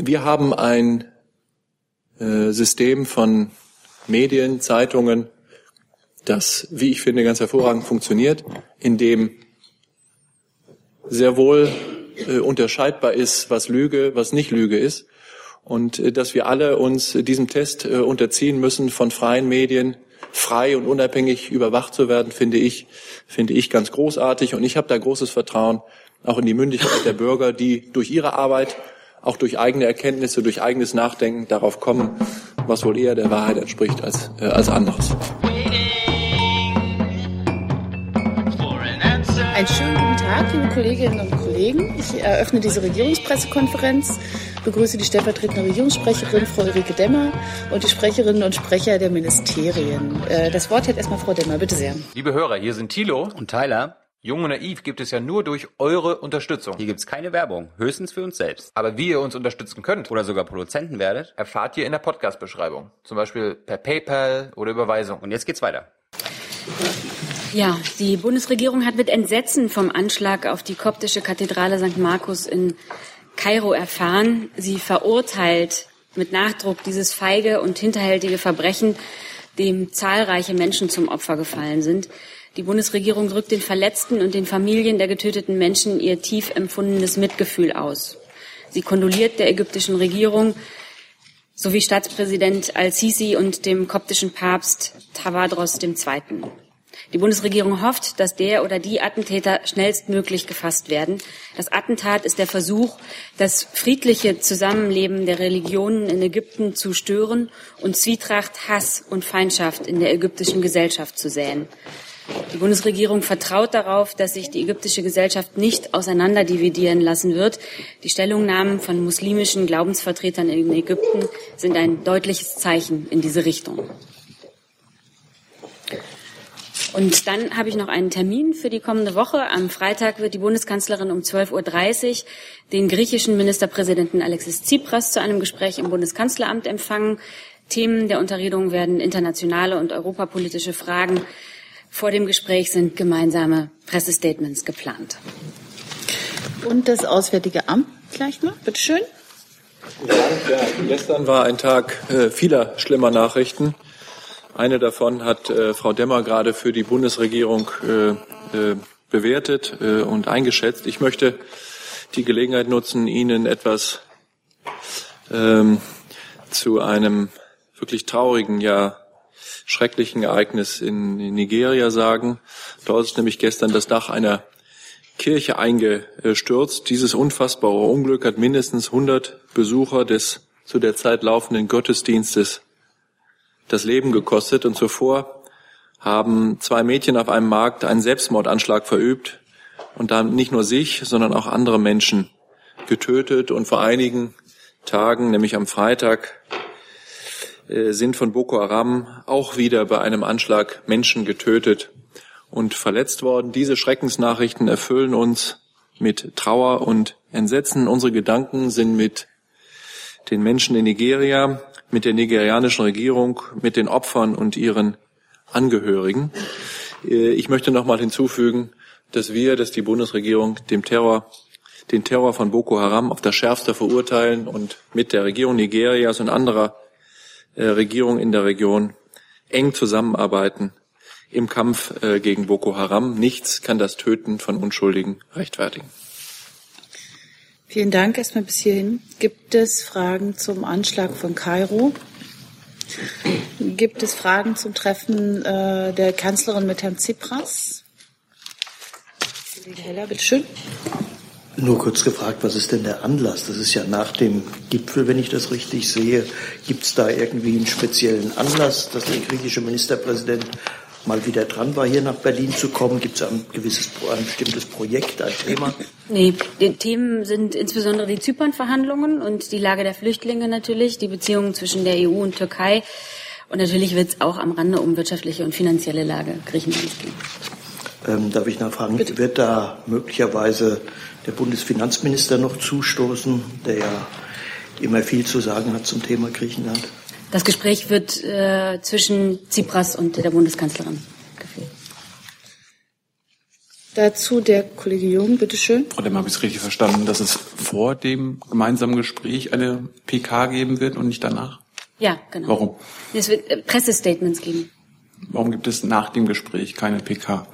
Wir haben ein äh, System von Medien, Zeitungen, das, wie ich finde, ganz hervorragend funktioniert, in dem sehr wohl äh, unterscheidbar ist, was Lüge, was nicht Lüge ist. Und äh, dass wir alle uns diesem Test unterziehen müssen, von freien Medien frei und unabhängig überwacht zu werden, finde ich, finde ich ganz großartig. Und ich habe da großes Vertrauen auch in die Mündigkeit der Bürger, die durch ihre Arbeit, auch durch eigene Erkenntnisse, durch eigenes Nachdenken darauf kommen, was wohl eher der Wahrheit entspricht als, äh, als anderes. Einen schönen guten Tag, liebe Kolleginnen und Kollegen. Ich eröffne diese Regierungspressekonferenz, begrüße die stellvertretende Regierungssprecherin Frau Ulrike Demmer und die Sprecherinnen und Sprecher der Ministerien. Äh, das Wort hat erstmal Frau Demmer, bitte sehr. Liebe Hörer, hier sind Thilo und Tyler. Jung und naiv gibt es ja nur durch eure Unterstützung. Hier gibt es keine Werbung, höchstens für uns selbst. Aber wie ihr uns unterstützen könnt oder sogar Produzenten werdet, erfahrt ihr in der Podcast-Beschreibung. Zum Beispiel per PayPal oder Überweisung. Und jetzt geht's weiter. Ja, die Bundesregierung hat mit Entsetzen vom Anschlag auf die koptische Kathedrale St. Markus in Kairo erfahren. Sie verurteilt mit Nachdruck dieses feige und hinterhältige Verbrechen, dem zahlreiche Menschen zum Opfer gefallen sind. Die Bundesregierung drückt den Verletzten und den Familien der getöteten Menschen ihr tief empfundenes Mitgefühl aus. Sie kondoliert der ägyptischen Regierung sowie Staatspräsident al-Sisi und dem koptischen Papst Tawadros II. Die Bundesregierung hofft, dass der oder die Attentäter schnellstmöglich gefasst werden. Das Attentat ist der Versuch, das friedliche Zusammenleben der Religionen in Ägypten zu stören und Zwietracht, Hass und Feindschaft in der ägyptischen Gesellschaft zu säen. Die Bundesregierung vertraut darauf, dass sich die ägyptische Gesellschaft nicht auseinanderdividieren lassen wird. Die Stellungnahmen von muslimischen Glaubensvertretern in Ägypten sind ein deutliches Zeichen in diese Richtung. Und dann habe ich noch einen Termin für die kommende Woche. Am Freitag wird die Bundeskanzlerin um 12.30 Uhr den griechischen Ministerpräsidenten Alexis Tsipras zu einem Gespräch im Bundeskanzleramt empfangen. Themen der Unterredung werden internationale und europapolitische Fragen. Vor dem Gespräch sind gemeinsame Pressestatements geplant. Und das Auswärtige Amt gleich noch, bitte schön. Ja, gestern war ein Tag äh, vieler schlimmer Nachrichten. Eine davon hat äh, Frau Demmer gerade für die Bundesregierung äh, äh, bewertet äh, und eingeschätzt. Ich möchte die Gelegenheit nutzen, Ihnen etwas ähm, zu einem wirklich traurigen, ja schrecklichen Ereignis in, Nigeria sagen. Dort ist nämlich gestern das Dach einer Kirche eingestürzt. Dieses unfassbare Unglück hat mindestens 100 Besucher des zu der Zeit laufenden Gottesdienstes das Leben gekostet und zuvor haben zwei Mädchen auf einem Markt einen Selbstmordanschlag verübt und dann nicht nur sich, sondern auch andere Menschen getötet und vor einigen Tagen, nämlich am Freitag, sind von Boko Haram auch wieder bei einem Anschlag Menschen getötet und verletzt worden. Diese Schreckensnachrichten erfüllen uns mit Trauer und Entsetzen. Unsere Gedanken sind mit den Menschen in Nigeria, mit der nigerianischen Regierung, mit den Opfern und ihren Angehörigen. Äh, ich möchte noch mal hinzufügen, dass wir, dass die Bundesregierung dem Terror, den Terror von Boko Haram auf das Schärfste verurteilen und mit der Regierung Nigerias und anderer äh, Regierungen in der Region eng zusammenarbeiten im Kampf äh, gegen Boko Haram. Nichts kann das Töten von Unschuldigen rechtfertigen. Vielen Dank erstmal bis hierhin. Gibt es Fragen zum Anschlag von Kairo? Gibt es Fragen zum Treffen äh, der Kanzlerin mit Herrn Tsipras? Kollege Heller, bitteschön. Nur kurz gefragt, was ist denn der Anlass? Das ist ja nach dem Gipfel, wenn ich das richtig sehe. Gibt es da irgendwie einen speziellen Anlass, dass der griechische Ministerpräsident mal wieder dran war, hier nach Berlin zu kommen? Gibt es ein gewisses, ein bestimmtes Projekt, ein Thema? Nee, die Themen sind insbesondere die Zypern-Verhandlungen und die Lage der Flüchtlinge natürlich, die Beziehungen zwischen der EU und Türkei. Und natürlich wird es auch am Rande um wirtschaftliche und finanzielle Lage Griechenlands gehen. Ähm, darf ich nachfragen, Bitte? wird da möglicherweise der Bundesfinanzminister noch zustoßen, der ja immer viel zu sagen hat zum Thema Griechenland? Das Gespräch wird äh, zwischen Tsipras und der Bundeskanzlerin geführt. Dazu der Kollege Jung, bitteschön. Frau Demmer, habe ich es richtig verstanden, dass es vor dem gemeinsamen Gespräch eine PK geben wird und nicht danach? Ja, genau. Warum? Es wird äh, Pressestatements geben. Warum gibt es nach dem Gespräch keine PK?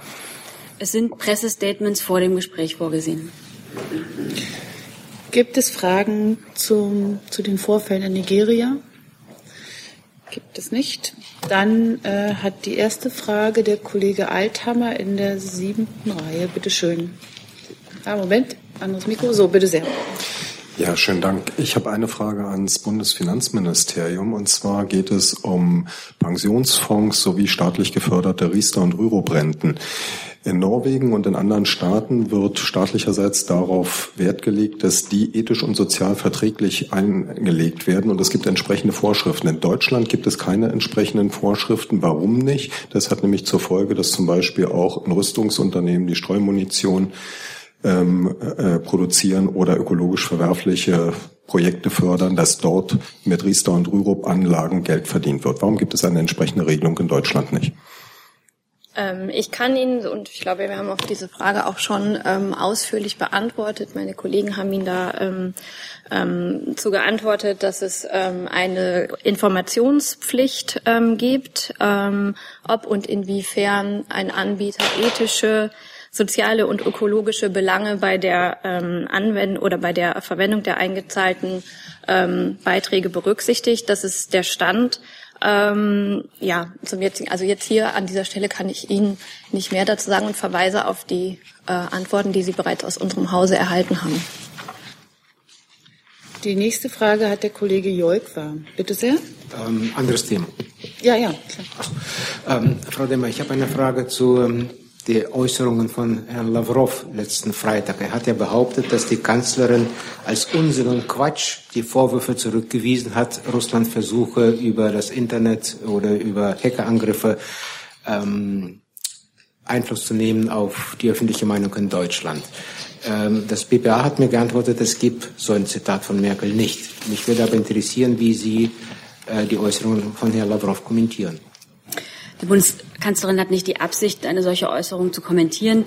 Es sind Pressestatements vor dem Gespräch vorgesehen. Gibt es Fragen zum, zu den Vorfällen in Nigeria? Gibt es nicht. Dann äh, hat die erste Frage der Kollege Althammer in der siebten Reihe. Bitte schön. Ah, Moment, anderes Mikro. So, bitte sehr. Ja, schönen Dank. Ich habe eine Frage ans Bundesfinanzministerium. Und zwar geht es um Pensionsfonds sowie staatlich geförderte Riester- und Rürup-Renten. In Norwegen und in anderen Staaten wird staatlicherseits darauf Wert gelegt, dass die ethisch und sozial verträglich eingelegt werden und es gibt entsprechende Vorschriften. In Deutschland gibt es keine entsprechenden Vorschriften. Warum nicht? Das hat nämlich zur Folge, dass zum Beispiel auch ein Rüstungsunternehmen die Streumunition ähm, äh, produzieren oder ökologisch verwerfliche Projekte fördern, dass dort mit Riester und Rürup Anlagen Geld verdient wird. Warum gibt es eine entsprechende Regelung in Deutschland nicht? Ähm, ich kann Ihnen, und ich glaube, wir haben auf diese Frage auch schon ähm, ausführlich beantwortet, meine Kollegen haben Ihnen da ähm, ähm, zu geantwortet, dass es ähm, eine Informationspflicht ähm, gibt, ähm, ob und inwiefern ein Anbieter ethische soziale und ökologische Belange bei der ähm, Anwendung oder bei der Verwendung der eingezahlten ähm, Beiträge berücksichtigt. Das ist der Stand. Ähm, ja, zum jetzigen, also jetzt hier an dieser Stelle kann ich Ihnen nicht mehr dazu sagen und verweise auf die äh, Antworten, die Sie bereits aus unserem Hause erhalten haben. Die nächste Frage hat der Kollege Jeukwa. Bitte sehr. Ähm, anderes Thema. Ja, ja. Klar. Ähm, Frau Demmer, ich habe eine Frage zu den Äußerungen von Herrn Lavrov letzten Freitag. Er hat ja behauptet, dass die Kanzlerin als Unsinn und Quatsch die Vorwürfe zurückgewiesen hat, Russland versuche über das Internet oder über Hackerangriffe ähm, Einfluss zu nehmen auf die öffentliche Meinung in Deutschland. Ähm, das BPA hat mir geantwortet, es gibt so ein Zitat von Merkel nicht. Mich würde aber interessieren, wie Sie äh, die Äußerungen von Herrn Lavrov kommentieren. Die Bundeskanzlerin hat nicht die Absicht, eine solche Äußerung zu kommentieren.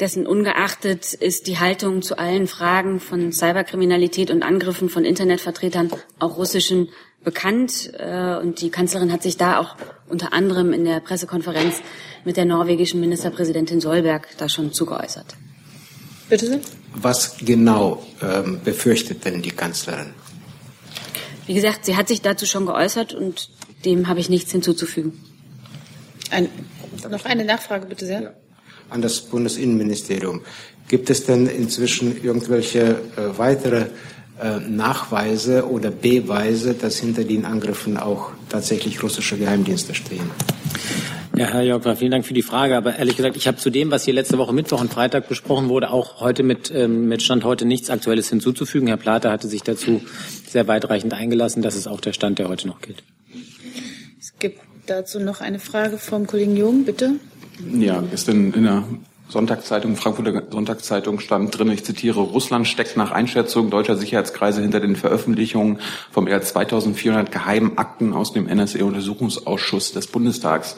Dessen ungeachtet ist die Haltung zu allen Fragen von Cyberkriminalität und Angriffen von Internetvertretern, auch russischen, bekannt. Äh, und die Kanzlerin hat sich da auch unter anderem in der Pressekonferenz mit der norwegischen Ministerpräsidentin Solberg da schon zugeäußert. Bitte sehr. Was genau ähm, befürchtet denn die Kanzlerin? Wie gesagt, sie hat sich dazu schon geäußert und dem habe ich nichts hinzuzufügen. Ein, noch eine Nachfrage, bitte sehr. Ja. An das Bundesinnenministerium. Gibt es denn inzwischen irgendwelche äh, weitere äh, Nachweise oder Beweise, dass hinter den Angriffen auch tatsächlich russische Geheimdienste stehen? Ja, Herr Jörg, vielen Dank für die Frage. Aber ehrlich gesagt, ich habe zu dem, was hier letzte Woche Mittwoch und Freitag besprochen wurde, auch heute mit, ähm, mit Stand heute nichts Aktuelles hinzuzufügen. Herr Plater hatte sich dazu sehr weitreichend eingelassen. Das ist auch der Stand, der heute noch gilt. Es gibt dazu noch eine Frage vom Kollegen Jung, bitte. Ja, gestern in der Sonntagszeitung, Frankfurter Sonntagszeitung stand drin, ich zitiere, Russland steckt nach Einschätzung deutscher Sicherheitskreise hinter den Veröffentlichungen von mehr als 2400 geheimen Akten aus dem NSA-Untersuchungsausschuss des Bundestags.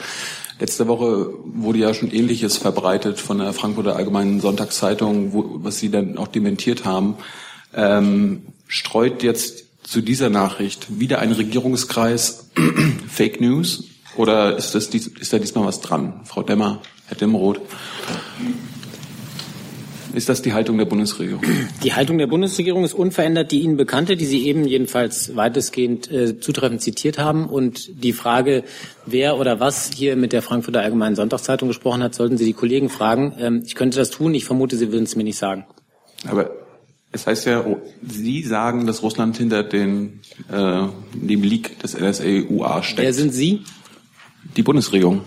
Letzte Woche wurde ja schon Ähnliches verbreitet von der Frankfurter Allgemeinen Sonntagszeitung, wo, was Sie dann auch dementiert haben. Ähm, streut jetzt zu dieser Nachricht wieder ein Regierungskreis Fake News oder ist, das, ist da diesmal was dran? Frau Demmer, Herr Demroth. Ist das die Haltung der Bundesregierung? Die Haltung der Bundesregierung ist unverändert die Ihnen bekannte, die Sie eben jedenfalls weitestgehend äh, zutreffend zitiert haben. Und die Frage, wer oder was hier mit der Frankfurter Allgemeinen Sonntagszeitung gesprochen hat, sollten Sie die Kollegen fragen. Ähm, ich könnte das tun, ich vermute, Sie würden es mir nicht sagen. Aber es heißt ja, Sie sagen, dass Russland hinter den, äh, dem Leak des NSA-UA steckt. Wer sind Sie? Die Bundesregierung.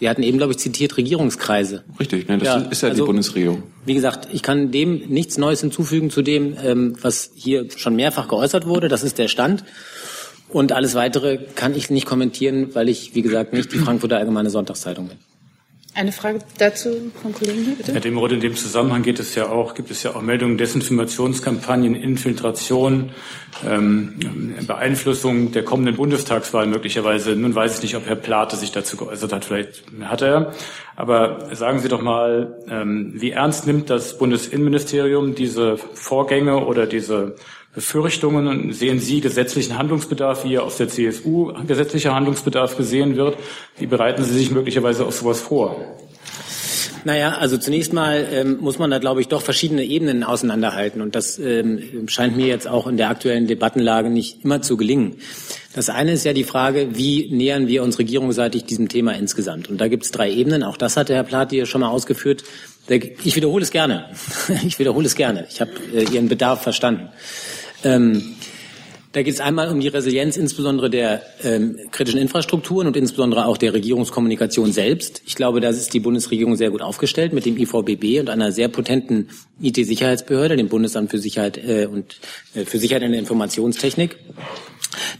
Sie hatten eben, glaube ich, zitiert Regierungskreise. Richtig, ne, das ja, ist ja also, die Bundesregierung. Wie gesagt, ich kann dem nichts Neues hinzufügen zu dem, ähm, was hier schon mehrfach geäußert wurde. Das ist der Stand. Und alles Weitere kann ich nicht kommentieren, weil ich, wie gesagt, nicht die Frankfurter Allgemeine Sonntagszeitung bin. Eine Frage dazu vom Kollegen bitte. Herr Demerod, in dem Zusammenhang geht es ja auch, gibt es ja auch Meldungen, Desinformationskampagnen, Infiltration, ähm, Beeinflussung der kommenden Bundestagswahl möglicherweise. Nun weiß ich nicht, ob Herr Plate sich dazu geäußert hat. Vielleicht hat er. Aber sagen Sie doch mal, ähm, wie ernst nimmt das Bundesinnenministerium diese Vorgänge oder diese Befürchtungen? Sehen Sie gesetzlichen Handlungsbedarf, wie er aus der CSU gesetzlicher Handlungsbedarf gesehen wird? Wie bereiten Sie sich möglicherweise auf sowas vor? Naja, also zunächst mal ähm, muss man da, glaube ich, doch verschiedene Ebenen auseinanderhalten. Und das ähm, scheint mir jetzt auch in der aktuellen Debattenlage nicht immer zu gelingen. Das eine ist ja die Frage, wie nähern wir uns regierungsseitig diesem Thema insgesamt? Und da gibt es drei Ebenen. Auch das hatte Herr Plath hier schon mal ausgeführt. Ich wiederhole es gerne. Ich wiederhole es gerne. Ich habe äh, Ihren Bedarf verstanden. Ähm, da geht es einmal um die Resilienz insbesondere der ähm, kritischen Infrastrukturen und insbesondere auch der Regierungskommunikation selbst. Ich glaube, da ist die Bundesregierung sehr gut aufgestellt mit dem IVBB und einer sehr potenten IT-Sicherheitsbehörde, dem Bundesamt für Sicherheit äh, und äh, für Sicherheit in der Informationstechnik.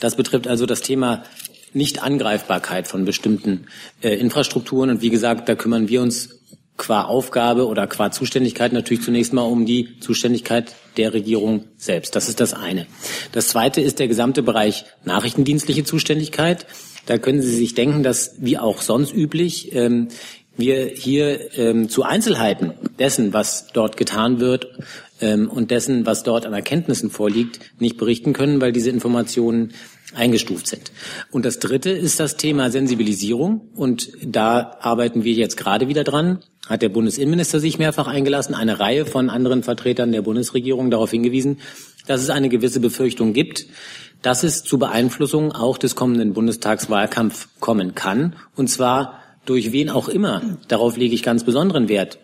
Das betrifft also das Thema Nicht-Angreifbarkeit von bestimmten äh, Infrastrukturen. Und wie gesagt, da kümmern wir uns qua Aufgabe oder qua Zuständigkeit natürlich zunächst mal um die Zuständigkeit der Regierung selbst. Das ist das eine. Das zweite ist der gesamte Bereich nachrichtendienstliche Zuständigkeit. Da können Sie sich denken, dass wie auch sonst üblich ähm, wir hier ähm, zu Einzelheiten dessen, was dort getan wird ähm, und dessen, was dort an Erkenntnissen vorliegt, nicht berichten können, weil diese Informationen eingestuft sind. Und das Dritte ist das Thema Sensibilisierung. Und da arbeiten wir jetzt gerade wieder dran hat der Bundesinnenminister sich mehrfach eingelassen, eine Reihe von anderen Vertretern der Bundesregierung darauf hingewiesen, dass es eine gewisse Befürchtung gibt, dass es zu Beeinflussungen auch des kommenden Bundestagswahlkampfs kommen kann, und zwar durch wen auch immer. Darauf lege ich ganz besonderen Wert.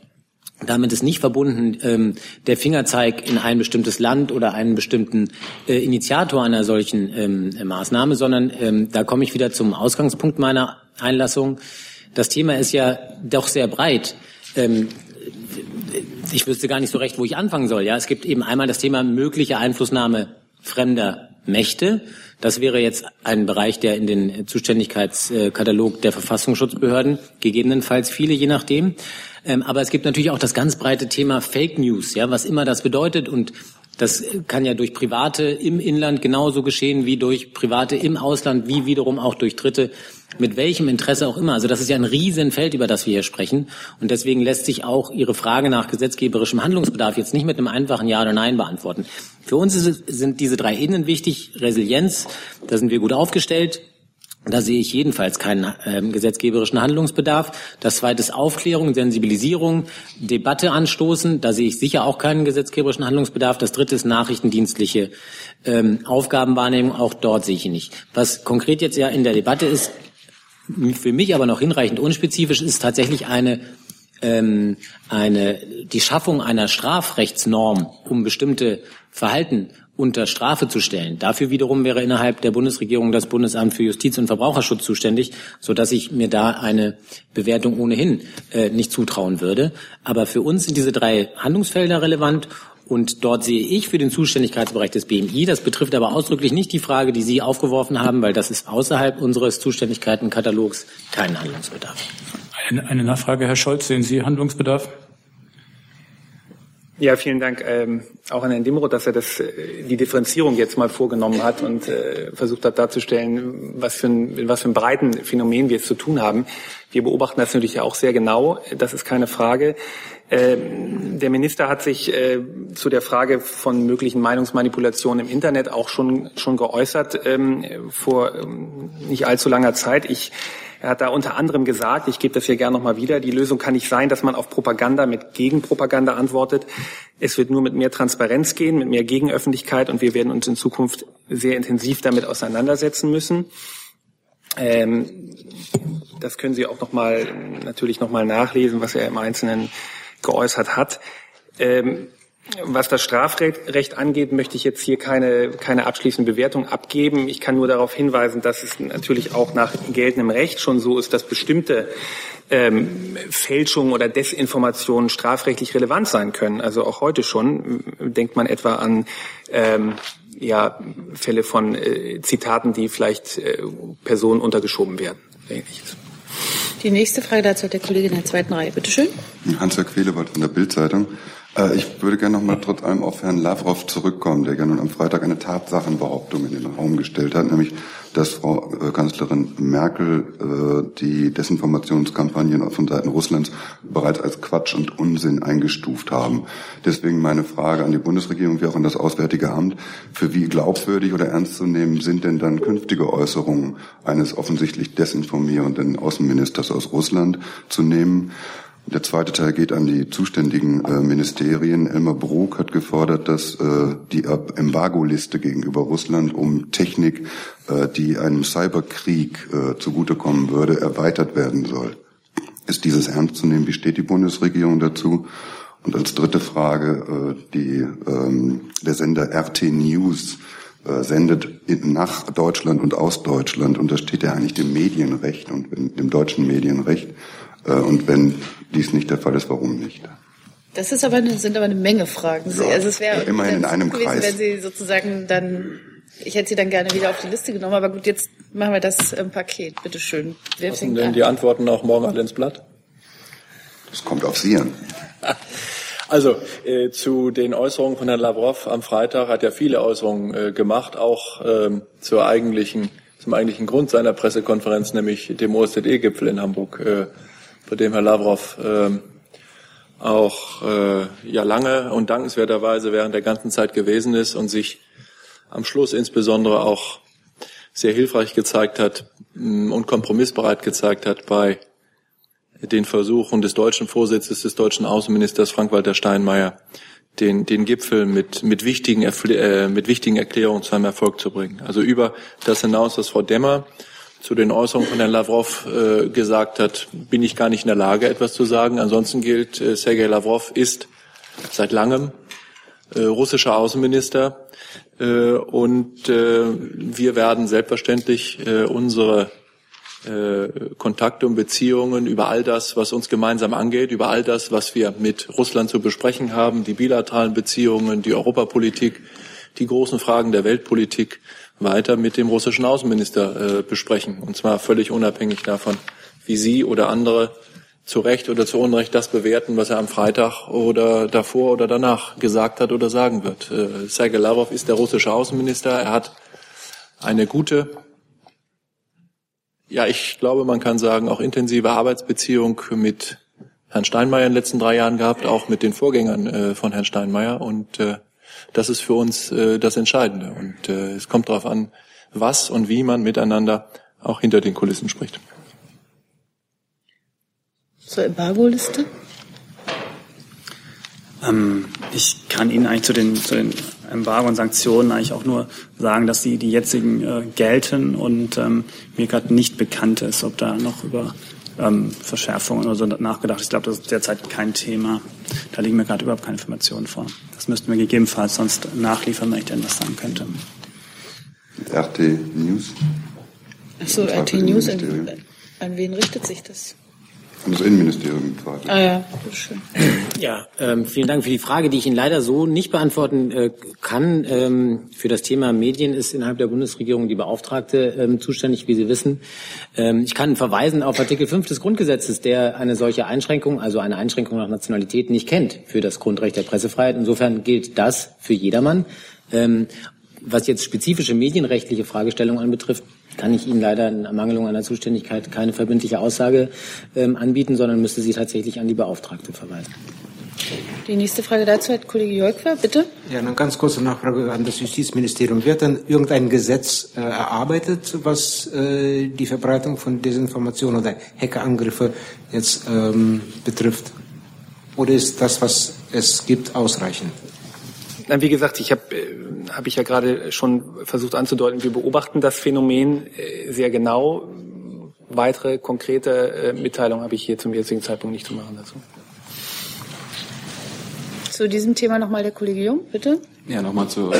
Damit ist nicht verbunden ähm, der Fingerzeig in ein bestimmtes Land oder einen bestimmten äh, Initiator einer solchen ähm, Maßnahme, sondern ähm, da komme ich wieder zum Ausgangspunkt meiner Einlassung. Das Thema ist ja doch sehr breit ähm, ich wüsste gar nicht so recht, wo ich anfangen soll. Ja, es gibt eben einmal das Thema mögliche Einflussnahme fremder Mächte. Das wäre jetzt ein Bereich, der in den Zuständigkeitskatalog der Verfassungsschutzbehörden gegebenenfalls viele, je nachdem. Ähm, aber es gibt natürlich auch das ganz breite Thema Fake News, ja, was immer das bedeutet und das kann ja durch Private im Inland genauso geschehen wie durch Private im Ausland, wie wiederum auch durch Dritte mit welchem Interesse auch immer. Also das ist ja ein Riesenfeld, über das wir hier sprechen. Und deswegen lässt sich auch Ihre Frage nach gesetzgeberischem Handlungsbedarf jetzt nicht mit einem einfachen Ja oder Nein beantworten. Für uns sind diese drei Ebenen wichtig. Resilienz, da sind wir gut aufgestellt. Da sehe ich jedenfalls keinen äh, gesetzgeberischen Handlungsbedarf. Das zweite ist Aufklärung, Sensibilisierung, Debatte anstoßen. Da sehe ich sicher auch keinen gesetzgeberischen Handlungsbedarf. Das dritte ist nachrichtendienstliche ähm, Aufgabenwahrnehmung. Auch dort sehe ich ihn nicht. Was konkret jetzt ja in der Debatte ist, für mich aber noch hinreichend unspezifisch ist tatsächlich eine ähm, eine die Schaffung einer Strafrechtsnorm, um bestimmte Verhalten unter Strafe zu stellen. Dafür wiederum wäre innerhalb der Bundesregierung das Bundesamt für Justiz und Verbraucherschutz zuständig, so dass ich mir da eine Bewertung ohnehin äh, nicht zutrauen würde. Aber für uns sind diese drei Handlungsfelder relevant und dort sehe ich für den Zuständigkeitsbereich des BMI, das betrifft aber ausdrücklich nicht die Frage, die Sie aufgeworfen haben, weil das ist außerhalb unseres Zuständigkeitenkatalogs kein Handlungsbedarf. Eine, eine Nachfrage, Herr Scholz, sehen Sie Handlungsbedarf? Ja, vielen Dank ähm, auch an Herrn Dimroth, dass er das, äh, die Differenzierung jetzt mal vorgenommen hat und äh, versucht hat darzustellen, was für, ein, was für ein breiten Phänomen wir es zu tun haben. Wir beobachten das natürlich auch sehr genau, das ist keine Frage. Ähm, der Minister hat sich äh, zu der Frage von möglichen Meinungsmanipulationen im Internet auch schon, schon geäußert ähm, vor ähm, nicht allzu langer Zeit. Ich er hat da unter anderem gesagt, ich gebe das hier gerne nochmal wieder, die Lösung kann nicht sein, dass man auf Propaganda mit Gegenpropaganda antwortet. Es wird nur mit mehr Transparenz gehen, mit mehr Gegenöffentlichkeit und wir werden uns in Zukunft sehr intensiv damit auseinandersetzen müssen. Ähm, das können Sie auch noch mal, natürlich nochmal nachlesen, was er im Einzelnen geäußert hat. Ähm, was das Strafrecht angeht, möchte ich jetzt hier keine, keine abschließende Bewertung abgeben. Ich kann nur darauf hinweisen, dass es natürlich auch nach geltendem Recht schon so ist, dass bestimmte ähm, Fälschungen oder Desinformationen strafrechtlich relevant sein können. Also auch heute schon denkt man etwa an ähm, ja, Fälle von äh, Zitaten, die vielleicht äh, Personen untergeschoben werden. Ähnliches. Die nächste Frage dazu hat der Kollege in der zweiten Reihe. Bitte schön. Hans-Jörg Quelewald von der Bild-Zeitung. Ich würde gerne noch mal trotz allem auf Herrn Lavrov zurückkommen, der ja nun am Freitag eine Tatsachenbehauptung in den Raum gestellt hat, nämlich, dass Frau äh, Kanzlerin Merkel äh, die Desinformationskampagnen von Seiten Russlands bereits als Quatsch und Unsinn eingestuft haben. Deswegen meine Frage an die Bundesregierung wie auch an das Auswärtige Amt, für wie glaubwürdig oder ernst zu nehmen sind denn dann künftige Äußerungen eines offensichtlich desinformierenden Außenministers aus Russland zu nehmen? Der zweite Teil geht an die zuständigen äh, Ministerien. Elmar Brok hat gefordert, dass äh, die Embargo-Liste gegenüber Russland um Technik, äh, die einem Cyberkrieg äh, zugutekommen würde, erweitert werden soll. Ist dieses ernst zu nehmen? Wie steht die Bundesregierung dazu? Und als dritte Frage, äh, die, ähm, der Sender RT News äh, sendet in, nach Deutschland und aus Deutschland und da steht ja eigentlich dem Medienrecht und dem deutschen Medienrecht. Äh, und wenn dies nicht der Fall ist, warum nicht? Das ist aber eine, sind aber eine Menge Fragen. Ja, also es wäre ja, immerhin in einem gewesen, Kreis. wenn Sie sozusagen dann, ich hätte Sie dann gerne wieder auf die Liste genommen, aber gut, jetzt machen wir das im Paket. Bitte schön. Wer Passen denn die Antworten auch morgen alle ins Blatt? Das kommt auf Sie an. Also äh, zu den Äußerungen von Herrn Lavrov am Freitag hat er viele Äußerungen äh, gemacht, auch ähm, zur eigentlichen, zum eigentlichen Grund seiner Pressekonferenz, nämlich dem OSZE-Gipfel in Hamburg. Äh, bei dem Herr Lavrov äh, auch äh, ja lange und dankenswerterweise während der ganzen Zeit gewesen ist und sich am Schluss insbesondere auch sehr hilfreich gezeigt hat mm, und kompromissbereit gezeigt hat bei den Versuchen des deutschen Vorsitzes des deutschen Außenministers Frank-Walter Steinmeier, den, den Gipfel mit, mit, wichtigen, äh, mit wichtigen Erklärungen zu einem Erfolg zu bringen. Also über das hinaus, was Frau Demmer zu den Äußerungen von Herrn Lavrov äh, gesagt hat, bin ich gar nicht in der Lage, etwas zu sagen. Ansonsten gilt, äh, Sergei Lavrov ist seit langem äh, russischer Außenminister äh, und äh, wir werden selbstverständlich äh, unsere äh, Kontakte und Beziehungen über all das, was uns gemeinsam angeht, über all das, was wir mit Russland zu besprechen haben, die bilateralen Beziehungen, die Europapolitik, die großen Fragen der Weltpolitik weiter mit dem russischen Außenminister äh, besprechen. Und zwar völlig unabhängig davon, wie Sie oder andere zu Recht oder zu Unrecht das bewerten, was er am Freitag oder davor oder danach gesagt hat oder sagen wird. Äh, Sergei Lavrov ist der russische Außenminister. Er hat eine gute, ja, ich glaube, man kann sagen, auch intensive Arbeitsbeziehung mit Herrn Steinmeier in den letzten drei Jahren gehabt, auch mit den Vorgängern äh, von Herrn Steinmeier. Und äh, das ist für uns äh, das Entscheidende. Und äh, es kommt darauf an, was und wie man miteinander auch hinter den Kulissen spricht. Zur Embargo-Liste? Ähm, ich kann Ihnen eigentlich zu den, zu den Embargo und Sanktionen eigentlich auch nur sagen, dass die, die jetzigen äh, gelten und ähm, mir gerade nicht bekannt ist, ob da noch über ähm, Verschärfungen oder so nachgedacht. Ich glaube, das ist derzeit kein Thema. Da liegen mir gerade überhaupt keine Informationen vor. Das müssten wir gegebenenfalls sonst nachliefern, wenn ich denn was sagen könnte. RT News? Achso, RT News, an, an wen richtet sich das? An das Innenministerium quasi. Ah ja, schön. Ja, ähm, vielen Dank für die Frage, die ich Ihnen leider so nicht beantworten äh, kann. Ähm, für das Thema Medien ist innerhalb der Bundesregierung die Beauftragte ähm, zuständig, wie Sie wissen. Ähm, ich kann verweisen auf Artikel 5 des Grundgesetzes, der eine solche Einschränkung, also eine Einschränkung nach Nationalität nicht kennt für das Grundrecht der Pressefreiheit. Insofern gilt das für jedermann. Ähm, was jetzt spezifische medienrechtliche Fragestellungen anbetrifft, kann ich Ihnen leider in Ermangelung einer Zuständigkeit keine verbindliche Aussage ähm, anbieten, sondern müsste sie tatsächlich an die Beauftragte verweisen. Die nächste Frage dazu hat Kollege Jolkwer, bitte. Ja, eine ganz kurze Nachfrage an das Justizministerium. Wird dann irgendein Gesetz äh, erarbeitet, was äh, die Verbreitung von Desinformation oder Hackerangriffe jetzt ähm, betrifft? Oder ist das, was es gibt, ausreichend? Nein, wie gesagt, ich habe äh, hab ich ja gerade schon versucht anzudeuten, wir beobachten das Phänomen äh, sehr genau. Weitere konkrete äh, Mitteilungen habe ich hier zum jetzigen Zeitpunkt nicht zu machen dazu. Zu diesem Thema nochmal der Kollege Jung, bitte. Ja, nochmal zu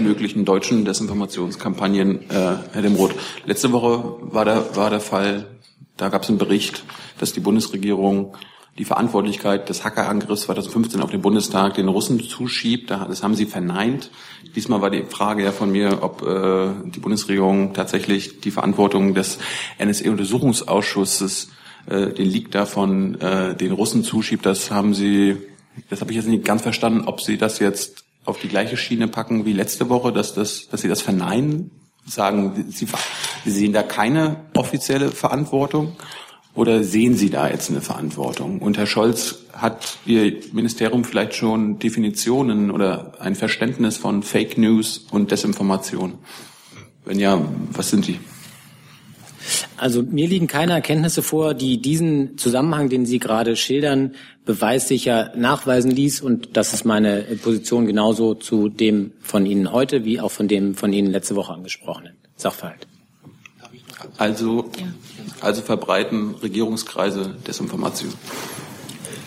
möglichen deutschen Desinformationskampagnen, äh, Herr Demroth. Letzte Woche war der, war der Fall, da gab es einen Bericht, dass die Bundesregierung die Verantwortlichkeit des Hackerangriffs 2015 auf den Bundestag den Russen zuschiebt. Das haben sie verneint. Diesmal war die Frage ja von mir, ob äh, die Bundesregierung tatsächlich die Verantwortung des NSE-Untersuchungsausschusses äh, den Leak davon äh, den Russen zuschiebt. Das haben Sie, das habe ich jetzt nicht ganz verstanden, ob Sie das jetzt auf die gleiche Schiene packen wie letzte Woche, dass, das, dass Sie das verneinen, sagen, Sie, Sie sehen da keine offizielle Verantwortung oder sehen Sie da jetzt eine Verantwortung? Und Herr Scholz, hat Ihr Ministerium vielleicht schon Definitionen oder ein Verständnis von Fake News und Desinformation? Wenn ja, was sind die? Also mir liegen keine Erkenntnisse vor, die diesen Zusammenhang, den Sie gerade schildern, beweissicher nachweisen ließ. Und das ist meine Position genauso zu dem von Ihnen heute wie auch von dem von Ihnen letzte Woche angesprochenen Sachverhalt. Also, also verbreiten Regierungskreise Desinformation.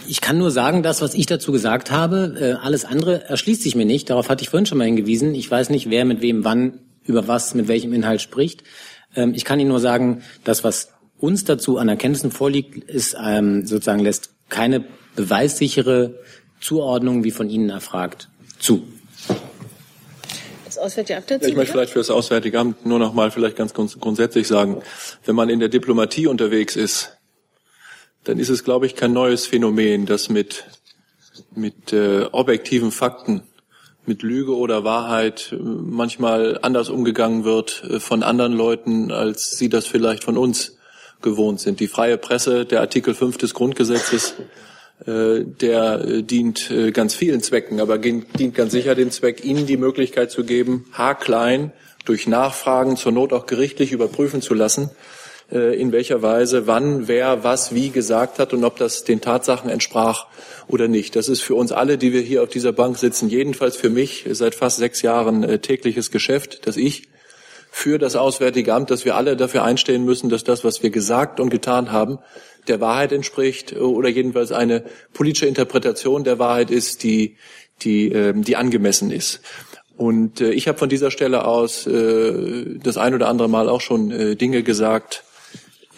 Ich kann nur sagen, das, was ich dazu gesagt habe, äh, alles andere erschließt sich mir nicht. Darauf hatte ich vorhin schon mal hingewiesen. Ich weiß nicht, wer mit wem wann über was, mit welchem Inhalt spricht. Ähm, ich kann Ihnen nur sagen, das, was uns dazu an Erkenntnissen vorliegt, ist ähm, sozusagen lässt keine beweissichere Zuordnung, wie von Ihnen erfragt, zu. Auswärtige Amt dazu, Ich möchte vielleicht für das Auswärtige Amt nur noch mal vielleicht ganz grundsätzlich sagen, wenn man in der Diplomatie unterwegs ist, dann ist es, glaube ich, kein neues Phänomen, dass mit, mit äh, objektiven Fakten mit Lüge oder Wahrheit äh, manchmal anders umgegangen wird äh, von anderen Leuten, als sie das vielleicht von uns gewohnt sind. Die freie Presse, der Artikel 5 des Grundgesetzes, der dient ganz vielen Zwecken, aber dient ganz sicher dem Zweck, Ihnen die Möglichkeit zu geben, haarklein durch Nachfragen zur Not auch gerichtlich überprüfen zu lassen, in welcher Weise, wann, wer, was, wie gesagt hat und ob das den Tatsachen entsprach oder nicht. Das ist für uns alle, die wir hier auf dieser Bank sitzen, jedenfalls für mich seit fast sechs Jahren äh, tägliches Geschäft, dass ich für das Auswärtige Amt, dass wir alle dafür einstehen müssen, dass das, was wir gesagt und getan haben, der Wahrheit entspricht oder jedenfalls eine politische Interpretation der Wahrheit ist, die, die, ähm, die angemessen ist. Und äh, ich habe von dieser Stelle aus äh, das ein oder andere Mal auch schon Dinge gesagt,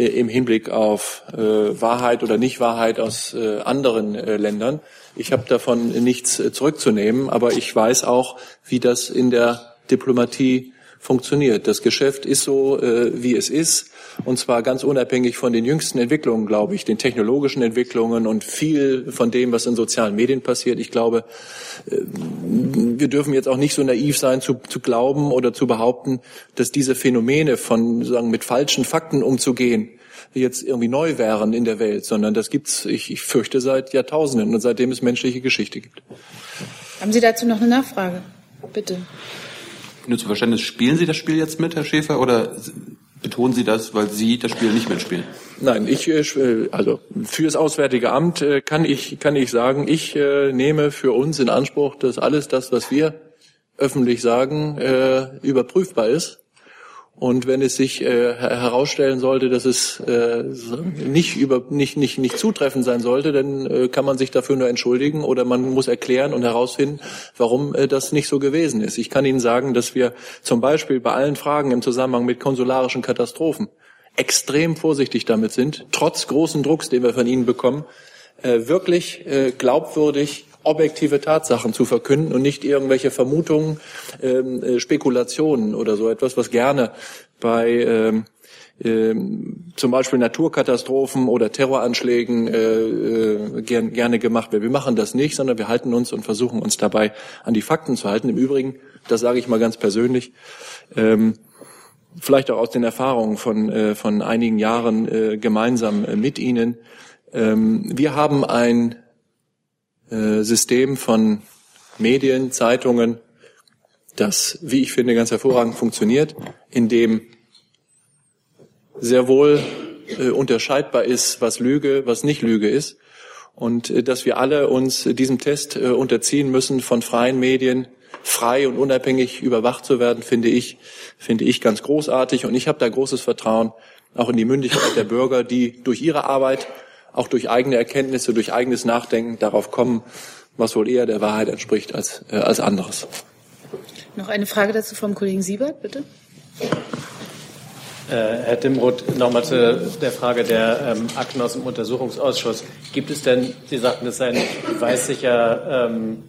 äh, im Hinblick auf äh, Wahrheit oder Nichtwahrheit aus äh, anderen äh, Ländern. Ich habe davon nichts äh, zurückzunehmen, aber ich weiß auch, wie das in der Diplomatie funktioniert. Das Geschäft ist so, äh, wie es ist, und zwar ganz unabhängig von den jüngsten Entwicklungen, glaube ich, den technologischen Entwicklungen und viel von dem, was in sozialen Medien passiert. Ich glaube, äh, wir dürfen jetzt auch nicht so naiv sein, zu, zu glauben oder zu behaupten, dass diese Phänomene von sagen mit falschen Fakten umzugehen jetzt irgendwie neu wären in der Welt, sondern das gibt's, ich, ich fürchte, seit Jahrtausenden und seitdem es menschliche Geschichte gibt. Haben Sie dazu noch eine Nachfrage? Bitte. Nur zu Verständnis, spielen Sie das Spiel jetzt mit, Herr Schäfer, oder betonen Sie das, weil Sie das Spiel nicht mitspielen? Nein, ich äh, also fürs Auswärtige Amt äh, kann ich kann ich sagen, ich äh, nehme für uns in Anspruch, dass alles das, was wir öffentlich sagen, überprüfbar ist und wenn es sich äh, herausstellen sollte, dass es äh, nicht, über, nicht, nicht, nicht zutreffend sein sollte, dann äh, kann man sich dafür nur entschuldigen oder man muss erklären und herausfinden, warum äh, das nicht so gewesen ist. Ich kann Ihnen sagen, dass wir zum Beispiel bei allen Fragen im Zusammenhang mit konsularischen Katastrophen extrem vorsichtig damit sind, trotz großen Drucks, den wir von Ihnen bekommen, äh, wirklich äh, glaubwürdig objektive Tatsachen zu verkünden und nicht irgendwelche Vermutungen, ähm, äh, Spekulationen oder so etwas, was gerne bei ähm, ähm, zum Beispiel Naturkatastrophen oder Terroranschlägen äh, äh, gern, gerne gemacht wird. Wir machen das nicht, sondern wir halten uns und versuchen uns dabei an die Fakten zu halten. Im Übrigen, das sage ich mal ganz persönlich, ähm, vielleicht auch aus den Erfahrungen von, äh, von einigen Jahren äh, gemeinsam äh, mit Ihnen. Ähm, wir haben ein äh, System von Medien, Zeitungen, das, wie ich finde, ganz hervorragend funktioniert, in dem sehr wohl äh, unterscheidbar ist, was Lüge, was nicht Lüge ist. Und äh, dass wir alle uns diesem Test äh, unterziehen müssen, von freien Medien frei und unabhängig überwacht zu werden, finde ich, finde ich ganz großartig. Und ich habe da großes Vertrauen auch in die Mündigkeit der Bürger, die durch ihre Arbeit auch durch eigene Erkenntnisse, durch eigenes Nachdenken darauf kommen, was wohl eher der Wahrheit entspricht als, äh, als anderes. Noch eine Frage dazu vom Kollegen Siebert, bitte. Äh, Herr Dimroth, nochmal zu der Frage der ähm, Akten aus dem Untersuchungsausschuss. Gibt es denn, Sie sagten, es sei nicht beweissicher, ähm,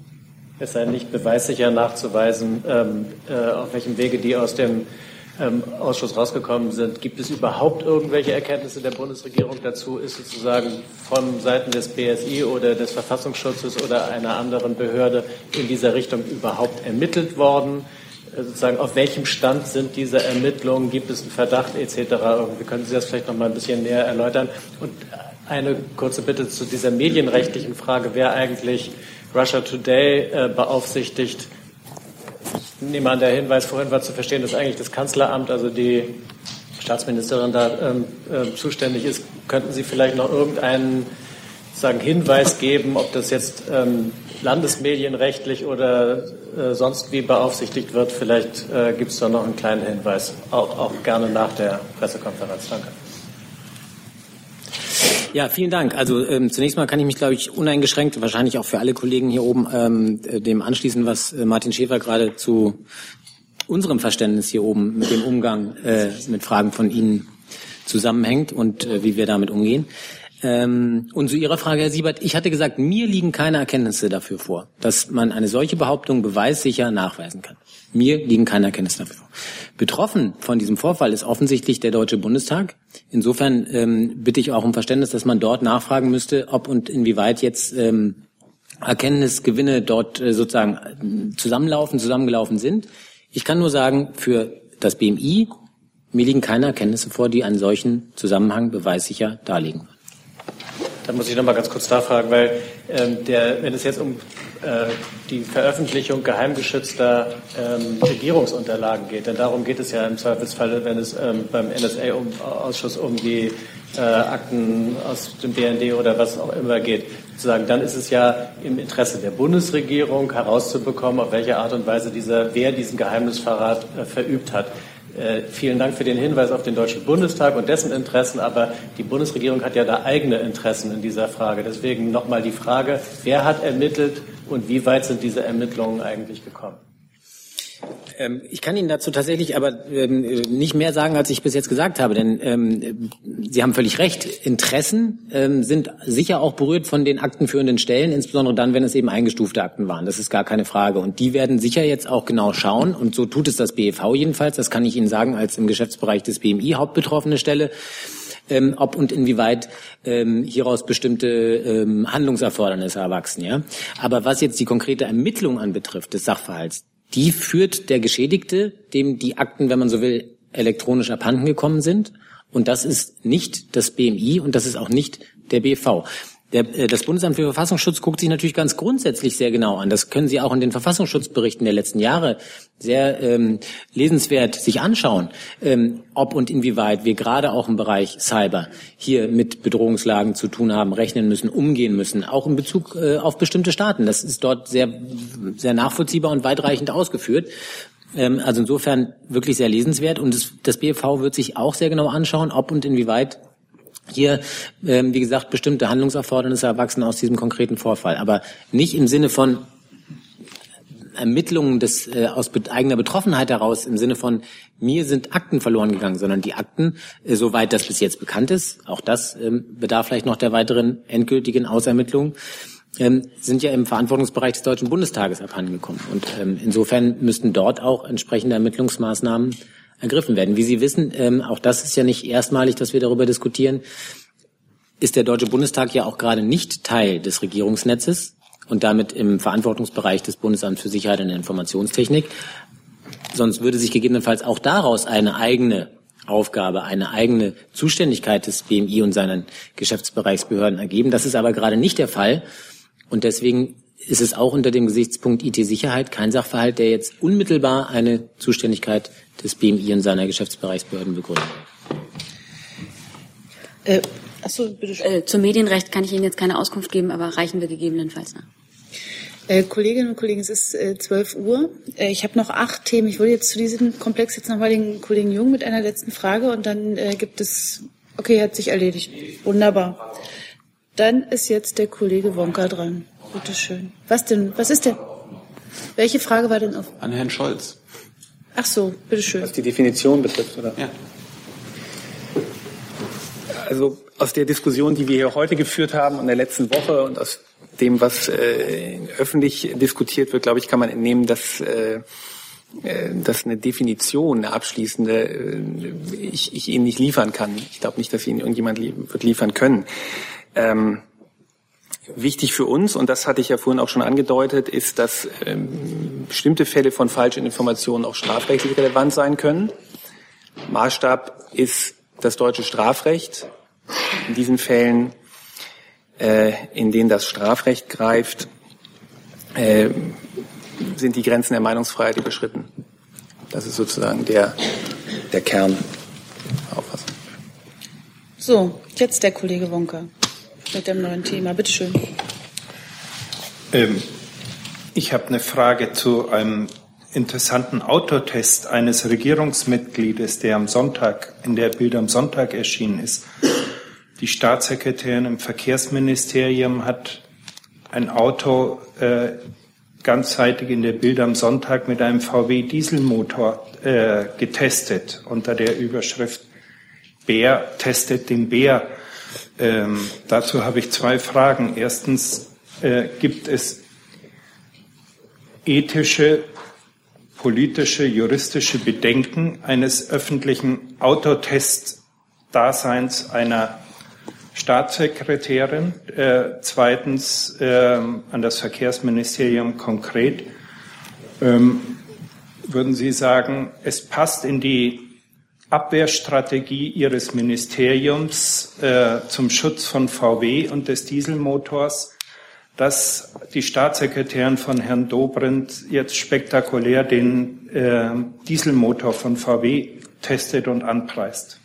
es sei nicht beweissicher nachzuweisen, ähm, äh, auf welchem Wege die aus dem ähm, Ausschuss rausgekommen sind. Gibt es überhaupt irgendwelche Erkenntnisse der Bundesregierung dazu? Ist sozusagen von Seiten des BSI oder des Verfassungsschutzes oder einer anderen Behörde in dieser Richtung überhaupt ermittelt worden? Äh, sozusagen auf welchem Stand sind diese Ermittlungen? Gibt es einen Verdacht etc.? Irgendwie können Sie das vielleicht noch mal ein bisschen näher erläutern? Und eine kurze Bitte zu dieser medienrechtlichen Frage, wer eigentlich Russia Today äh, beaufsichtigt. Ich nehme an, der Hinweis vorhin war zu verstehen, dass eigentlich das Kanzleramt, also die Staatsministerin da äh, zuständig ist. Könnten Sie vielleicht noch irgendeinen sagen, Hinweis geben, ob das jetzt ähm, landesmedienrechtlich oder äh, sonst wie beaufsichtigt wird? Vielleicht äh, gibt es da noch einen kleinen Hinweis, auch, auch gerne nach der Pressekonferenz. Danke. Ja, vielen Dank. Also ähm, zunächst mal kann ich mich, glaube ich, uneingeschränkt, wahrscheinlich auch für alle Kollegen hier oben, ähm, dem anschließen, was äh, Martin Schäfer gerade zu unserem Verständnis hier oben mit dem Umgang äh, mit Fragen von Ihnen zusammenhängt und äh, wie wir damit umgehen. Ähm, und zu Ihrer Frage, Herr Siebert, ich hatte gesagt, mir liegen keine Erkenntnisse dafür vor, dass man eine solche Behauptung beweissicher nachweisen kann. Mir liegen keine Erkenntnisse dafür vor. Betroffen von diesem Vorfall ist offensichtlich der Deutsche Bundestag. Insofern ähm, bitte ich auch um Verständnis, dass man dort nachfragen müsste, ob und inwieweit jetzt ähm, Erkenntnisgewinne dort äh, sozusagen äh, zusammenlaufen, zusammengelaufen sind. Ich kann nur sagen, für das BMI, mir liegen keine Erkenntnisse vor, die einen solchen Zusammenhang beweissicher darlegen. Da muss ich noch mal ganz kurz nachfragen, weil ähm, der, wenn es jetzt um äh, die Veröffentlichung geheimgeschützter ähm, Regierungsunterlagen geht, denn darum geht es ja im Zweifelsfall, wenn es ähm, beim NSA-Ausschuss um die äh, Akten aus dem BND oder was auch immer geht, sozusagen, dann ist es ja im Interesse der Bundesregierung herauszubekommen, auf welche Art und Weise dieser, wer diesen Geheimnisverrat äh, verübt hat. Äh, vielen Dank für den Hinweis auf den Deutschen Bundestag und dessen Interessen, aber die Bundesregierung hat ja da eigene Interessen in dieser Frage. Deswegen nochmal die Frage, wer hat ermittelt und wie weit sind diese Ermittlungen eigentlich gekommen? Ähm, ich kann Ihnen dazu tatsächlich aber ähm, nicht mehr sagen, als ich bis jetzt gesagt habe, denn ähm, Sie haben völlig recht. Interessen ähm, sind sicher auch berührt von den aktenführenden Stellen, insbesondere dann, wenn es eben eingestufte Akten waren. Das ist gar keine Frage. Und die werden sicher jetzt auch genau schauen, und so tut es das BEV jedenfalls, das kann ich Ihnen sagen, als im Geschäftsbereich des BMI hauptbetroffene Stelle, ähm, ob und inwieweit ähm, hieraus bestimmte ähm, Handlungserfordernisse erwachsen. Ja? Aber was jetzt die konkrete Ermittlung anbetrifft des Sachverhalts, die führt der Geschädigte, dem die Akten, wenn man so will, elektronisch abhanden gekommen sind. Und das ist nicht das BMI und das ist auch nicht der BV. Der, äh, das Bundesamt für Verfassungsschutz guckt sich natürlich ganz grundsätzlich sehr genau an. Das können Sie auch in den Verfassungsschutzberichten der letzten Jahre sehr ähm, lesenswert sich anschauen, ähm, ob und inwieweit wir gerade auch im Bereich Cyber hier mit Bedrohungslagen zu tun haben, rechnen müssen, umgehen müssen, auch in Bezug äh, auf bestimmte Staaten. Das ist dort sehr, sehr nachvollziehbar und weitreichend ausgeführt. Ähm, also insofern wirklich sehr lesenswert. Und das, das BFV wird sich auch sehr genau anschauen, ob und inwieweit hier, ähm, wie gesagt, bestimmte Handlungserfordernisse erwachsen aus diesem konkreten Vorfall, aber nicht im Sinne von Ermittlungen des, äh, aus eigener Betroffenheit heraus im Sinne von mir sind Akten verloren gegangen, sondern die Akten, äh, soweit das bis jetzt bekannt ist, auch das ähm, bedarf vielleicht noch der weiteren endgültigen Ausermittlung, ähm, sind ja im Verantwortungsbereich des Deutschen Bundestages abhandengekommen. Und ähm, insofern müssten dort auch entsprechende Ermittlungsmaßnahmen ergriffen werden. Wie Sie wissen, ähm, auch das ist ja nicht erstmalig, dass wir darüber diskutieren, ist der Deutsche Bundestag ja auch gerade nicht Teil des Regierungsnetzes und damit im Verantwortungsbereich des Bundesamts für Sicherheit und Informationstechnik. Sonst würde sich gegebenenfalls auch daraus eine eigene Aufgabe, eine eigene Zuständigkeit des BMI und seinen Geschäftsbereichsbehörden ergeben. Das ist aber gerade nicht der Fall. Und deswegen ist es auch unter dem Gesichtspunkt IT-Sicherheit kein Sachverhalt, der jetzt unmittelbar eine Zuständigkeit des BMI und seiner Geschäftsbereichsbehörden begründet. Äh, achso, bitte schön. Äh, zum Medienrecht kann ich Ihnen jetzt keine Auskunft geben, aber reichen wir gegebenenfalls nach. Äh, Kolleginnen und Kollegen, es ist äh, 12 Uhr. Äh, ich habe noch acht Themen. Ich würde jetzt zu diesem Komplex jetzt nochmal den Kollegen Jung mit einer letzten Frage und dann äh, gibt es, okay, hat sich erledigt. Wunderbar. Dann ist jetzt der Kollege Wonka dran. Bitte schön. Was denn? Was ist denn? Welche Frage war denn auf? An Herrn Scholz. Ach so, bitteschön. Was die Definition betrifft, oder? Ja. Also aus der Diskussion, die wir hier heute geführt haben und der letzten Woche und aus dem, was äh, öffentlich diskutiert wird, glaube ich, kann man entnehmen, dass äh, äh, dass eine Definition, eine abschließende, äh, ich, ich Ihnen nicht liefern kann. Ich glaube nicht, dass Ihnen irgendjemand wird liefern können. Ähm, wichtig für uns, und das hatte ich ja vorhin auch schon angedeutet, ist, dass ähm, bestimmte Fälle von falschen Informationen auch strafrechtlich relevant sein können. Maßstab ist das deutsche Strafrecht. In diesen Fällen, äh, in denen das Strafrecht greift, äh, sind die Grenzen der Meinungsfreiheit überschritten. Das ist sozusagen der, der Kern Auffassung. So, jetzt der Kollege Wonka mit dem neuen Thema. Bitte schön. Ähm, ich habe eine Frage zu einem interessanten Autotest eines Regierungsmitgliedes, der am Sonntag in der Bild am Sonntag erschienen ist. Die Staatssekretärin im Verkehrsministerium hat ein Auto äh, ganzseitig in der Bild am Sonntag mit einem VW Dieselmotor äh, getestet unter der Überschrift Bär testet den Bär. Ähm, dazu habe ich zwei Fragen. Erstens, äh, gibt es ethische, politische, juristische Bedenken eines öffentlichen Autotest-Daseins einer Staatssekretärin, äh, zweitens äh, an das Verkehrsministerium konkret. Ähm, würden Sie sagen, es passt in die Abwehrstrategie Ihres Ministeriums äh, zum Schutz von VW und des Dieselmotors, dass die Staatssekretärin von Herrn Dobrindt jetzt spektakulär den äh, Dieselmotor von VW testet und anpreist?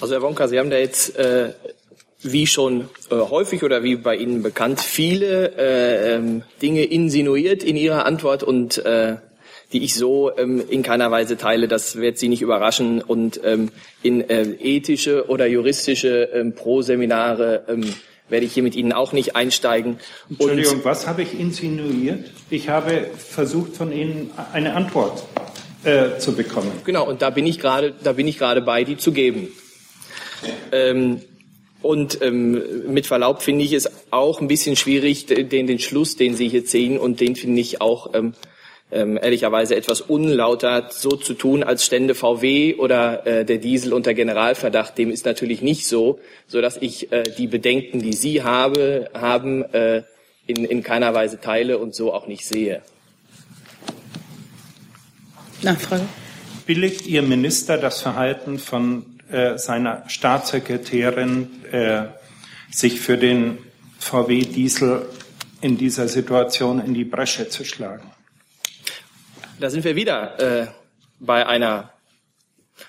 Also Herr Wonka, Sie haben da jetzt äh, wie schon äh, häufig oder wie bei Ihnen bekannt viele äh, ähm, Dinge insinuiert in Ihrer Antwort und äh, die ich so ähm, in keiner Weise teile. Das wird Sie nicht überraschen und ähm, in äh, ethische oder juristische ähm, Pro-Seminare ähm, werde ich hier mit Ihnen auch nicht einsteigen. Entschuldigung, und, was habe ich insinuiert? Ich habe versucht, von Ihnen eine Antwort äh, zu bekommen. Genau, und da bin ich gerade, da bin ich gerade bei, die zu geben. Ähm, und ähm, mit Verlaub finde ich es auch ein bisschen schwierig, den, den Schluss, den Sie hier ziehen, und den finde ich auch ähm, ähm, ehrlicherweise etwas unlauter, so zu tun, als stände VW oder äh, der Diesel unter Generalverdacht. Dem ist natürlich nicht so, so dass ich äh, die Bedenken, die Sie habe, haben, äh, in, in keiner Weise teile und so auch nicht sehe. Nachfrage. Billigt Ihr Minister das Verhalten von äh, seiner Staatssekretärin, äh, sich für den VW Diesel in dieser Situation in die Bresche zu schlagen. Da sind wir wieder äh, bei einer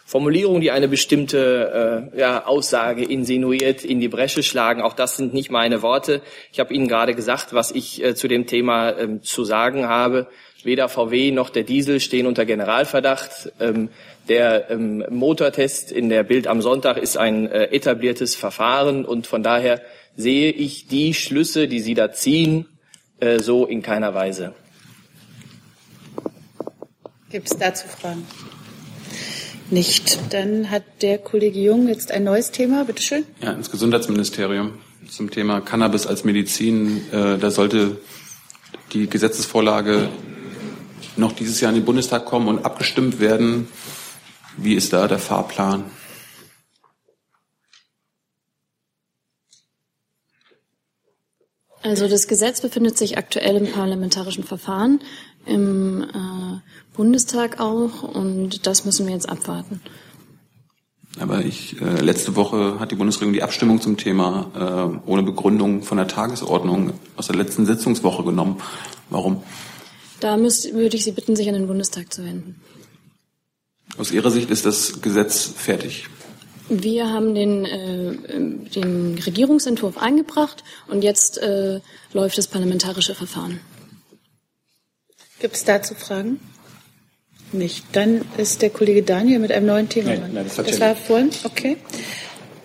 Formulierung, die eine bestimmte äh, ja, Aussage insinuiert, in die Bresche schlagen. Auch das sind nicht meine Worte. Ich habe Ihnen gerade gesagt, was ich äh, zu dem Thema ähm, zu sagen habe. Weder VW noch der Diesel stehen unter Generalverdacht. Ähm, der ähm, Motortest in der Bild am Sonntag ist ein äh, etabliertes Verfahren und von daher sehe ich die Schlüsse, die Sie da ziehen, äh, so in keiner Weise. Gibt es dazu Fragen? Nicht. Dann hat der Kollege Jung jetzt ein neues Thema. Bitte schön. Ja, ins Gesundheitsministerium zum Thema Cannabis als Medizin. Äh, da sollte die Gesetzesvorlage noch dieses Jahr in den Bundestag kommen und abgestimmt werden. Wie ist da der Fahrplan? Also das Gesetz befindet sich aktuell im parlamentarischen Verfahren, im äh, Bundestag auch, und das müssen wir jetzt abwarten. Aber ich, äh, letzte Woche hat die Bundesregierung die Abstimmung zum Thema äh, ohne Begründung von der Tagesordnung aus der letzten Sitzungswoche genommen. Warum? Da müsst, würde ich Sie bitten, sich an den Bundestag zu wenden. Aus Ihrer Sicht ist das Gesetz fertig? Wir haben den, äh, den Regierungsentwurf eingebracht und jetzt äh, läuft das parlamentarische Verfahren. Gibt es dazu Fragen? Nicht. Dann ist der Kollege Daniel mit einem neuen Thema. Nein, nein, das, das war vorhin? Okay.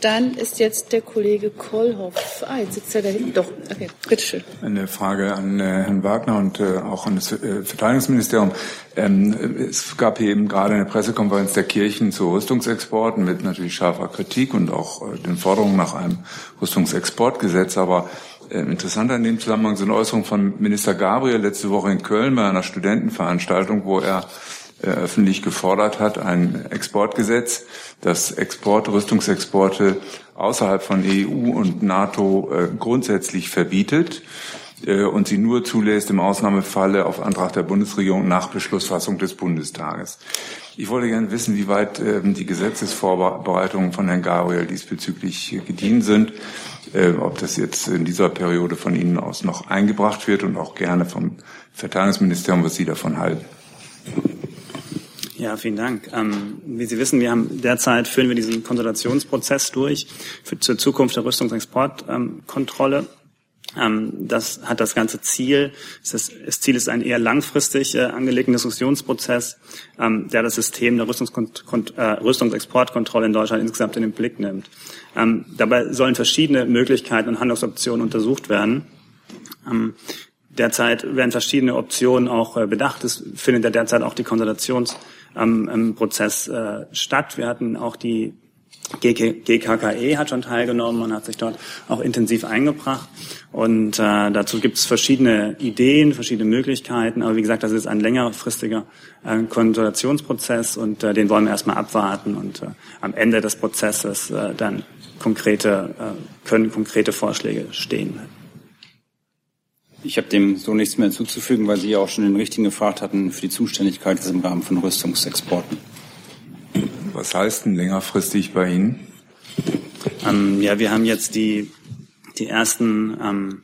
Dann ist jetzt der Kollege Kollhoff. Ah, jetzt sitzt er da hinten. Doch, okay, bitteschön. Eine Frage an äh, Herrn Wagner und äh, auch an das äh, Verteidigungsministerium. Ähm, es gab hier eben gerade eine Pressekonferenz der Kirchen zu Rüstungsexporten mit natürlich scharfer Kritik und auch den Forderungen nach einem Rüstungsexportgesetz. Aber Äh, interessant an dem Zusammenhang sind Äußerungen von Minister Gabriel letzte Woche in Köln bei einer Studentenveranstaltung, wo er öffentlich gefordert hat, ein Exportgesetz, das Export, Rüstungsexporte außerhalb von EU und NATO äh, grundsätzlich verbietet und sie nur zulässt im Ausnahmefalle auf Antrag der Bundesregierung nach Beschlussfassung des Bundestages. Ich wollte gerne wissen, wie weit ähm, die Gesetzesvorbereitungen von Herrn Gabriel diesbezüglich gedient sind, äh, ob das jetzt in dieser Periode von Ihnen aus noch eingebracht wird und auch gerne vom Verteidigungsministerium, was Sie davon halten. Ja, vielen Dank. Ähm, wie Sie wissen, wir haben derzeit führen wir diesen Konsultationsprozess durch für, zur Zukunft der Rüstungsexportkontrolle. Ähm, ähm, das hat das ganze Ziel. Das, Ziel ist ein eher langfristig äh, angelegter Diskussionsprozess, ähm, der das System der äh, Rüstungsexportkontrolle in Deutschland insgesamt in den Blick nimmt. Ähm, dabei sollen verschiedene Möglichkeiten und Handlungsoptionen untersucht werden. derzeit werden verschiedene Optionen auch äh, bedacht. Es findet ja derzeit auch die Konsultationsprozess statt. Wir hatten auch die GKKE hat schon teilgenommen und hat sich dort auch intensiv eingebracht. Und äh, dazu gibt es verschiedene Ideen, verschiedene Möglichkeiten. Aber wie gesagt, das ist ein längerfristiger äh, Konsultationsprozess und äh, den wollen wir erstmal abwarten. Und äh, am Ende des Prozesses äh, dann konkrete, äh, können konkrete Vorschläge stehen. Ich habe dem so nichts mehr hinzuzufügen, weil Sie ja auch schon den Richtigen gefragt hatten für die Zuständigkeit im Rahmen von Rüstungsexporten. Was heißt denn längerfristig bei Ihnen? Ähm, ja, wir haben jetzt die, die ersten ähm,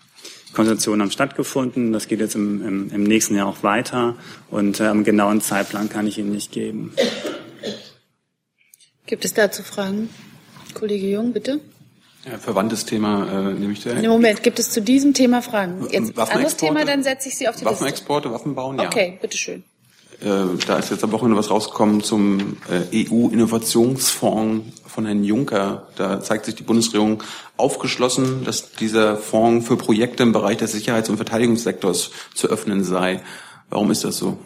Konsultationen haben stattgefunden. Das geht jetzt im, im, im nächsten Jahr auch weiter. Und äh, einen genauen Zeitplan kann ich Ihnen nicht geben. Gibt es dazu Fragen? Kollege Jung, bitte. Ja, verwandtes Thema, äh, nämlich der. Im Moment, gibt es zu diesem Thema Fragen? Jetzt anderes Thema, dann setze ich Sie auf die Waffenexporte, Liste. Waffenexporte, Waffenbauen, ja. Okay, bitteschön. Äh, da ist jetzt am Wochenende was rausgekommen zum äh, EU-Innovationsfonds von Herrn Juncker. Da zeigt sich die Bundesregierung aufgeschlossen, dass dieser Fonds für Projekte im Bereich des Sicherheits- und Verteidigungssektors zu öffnen sei. Warum ist das so?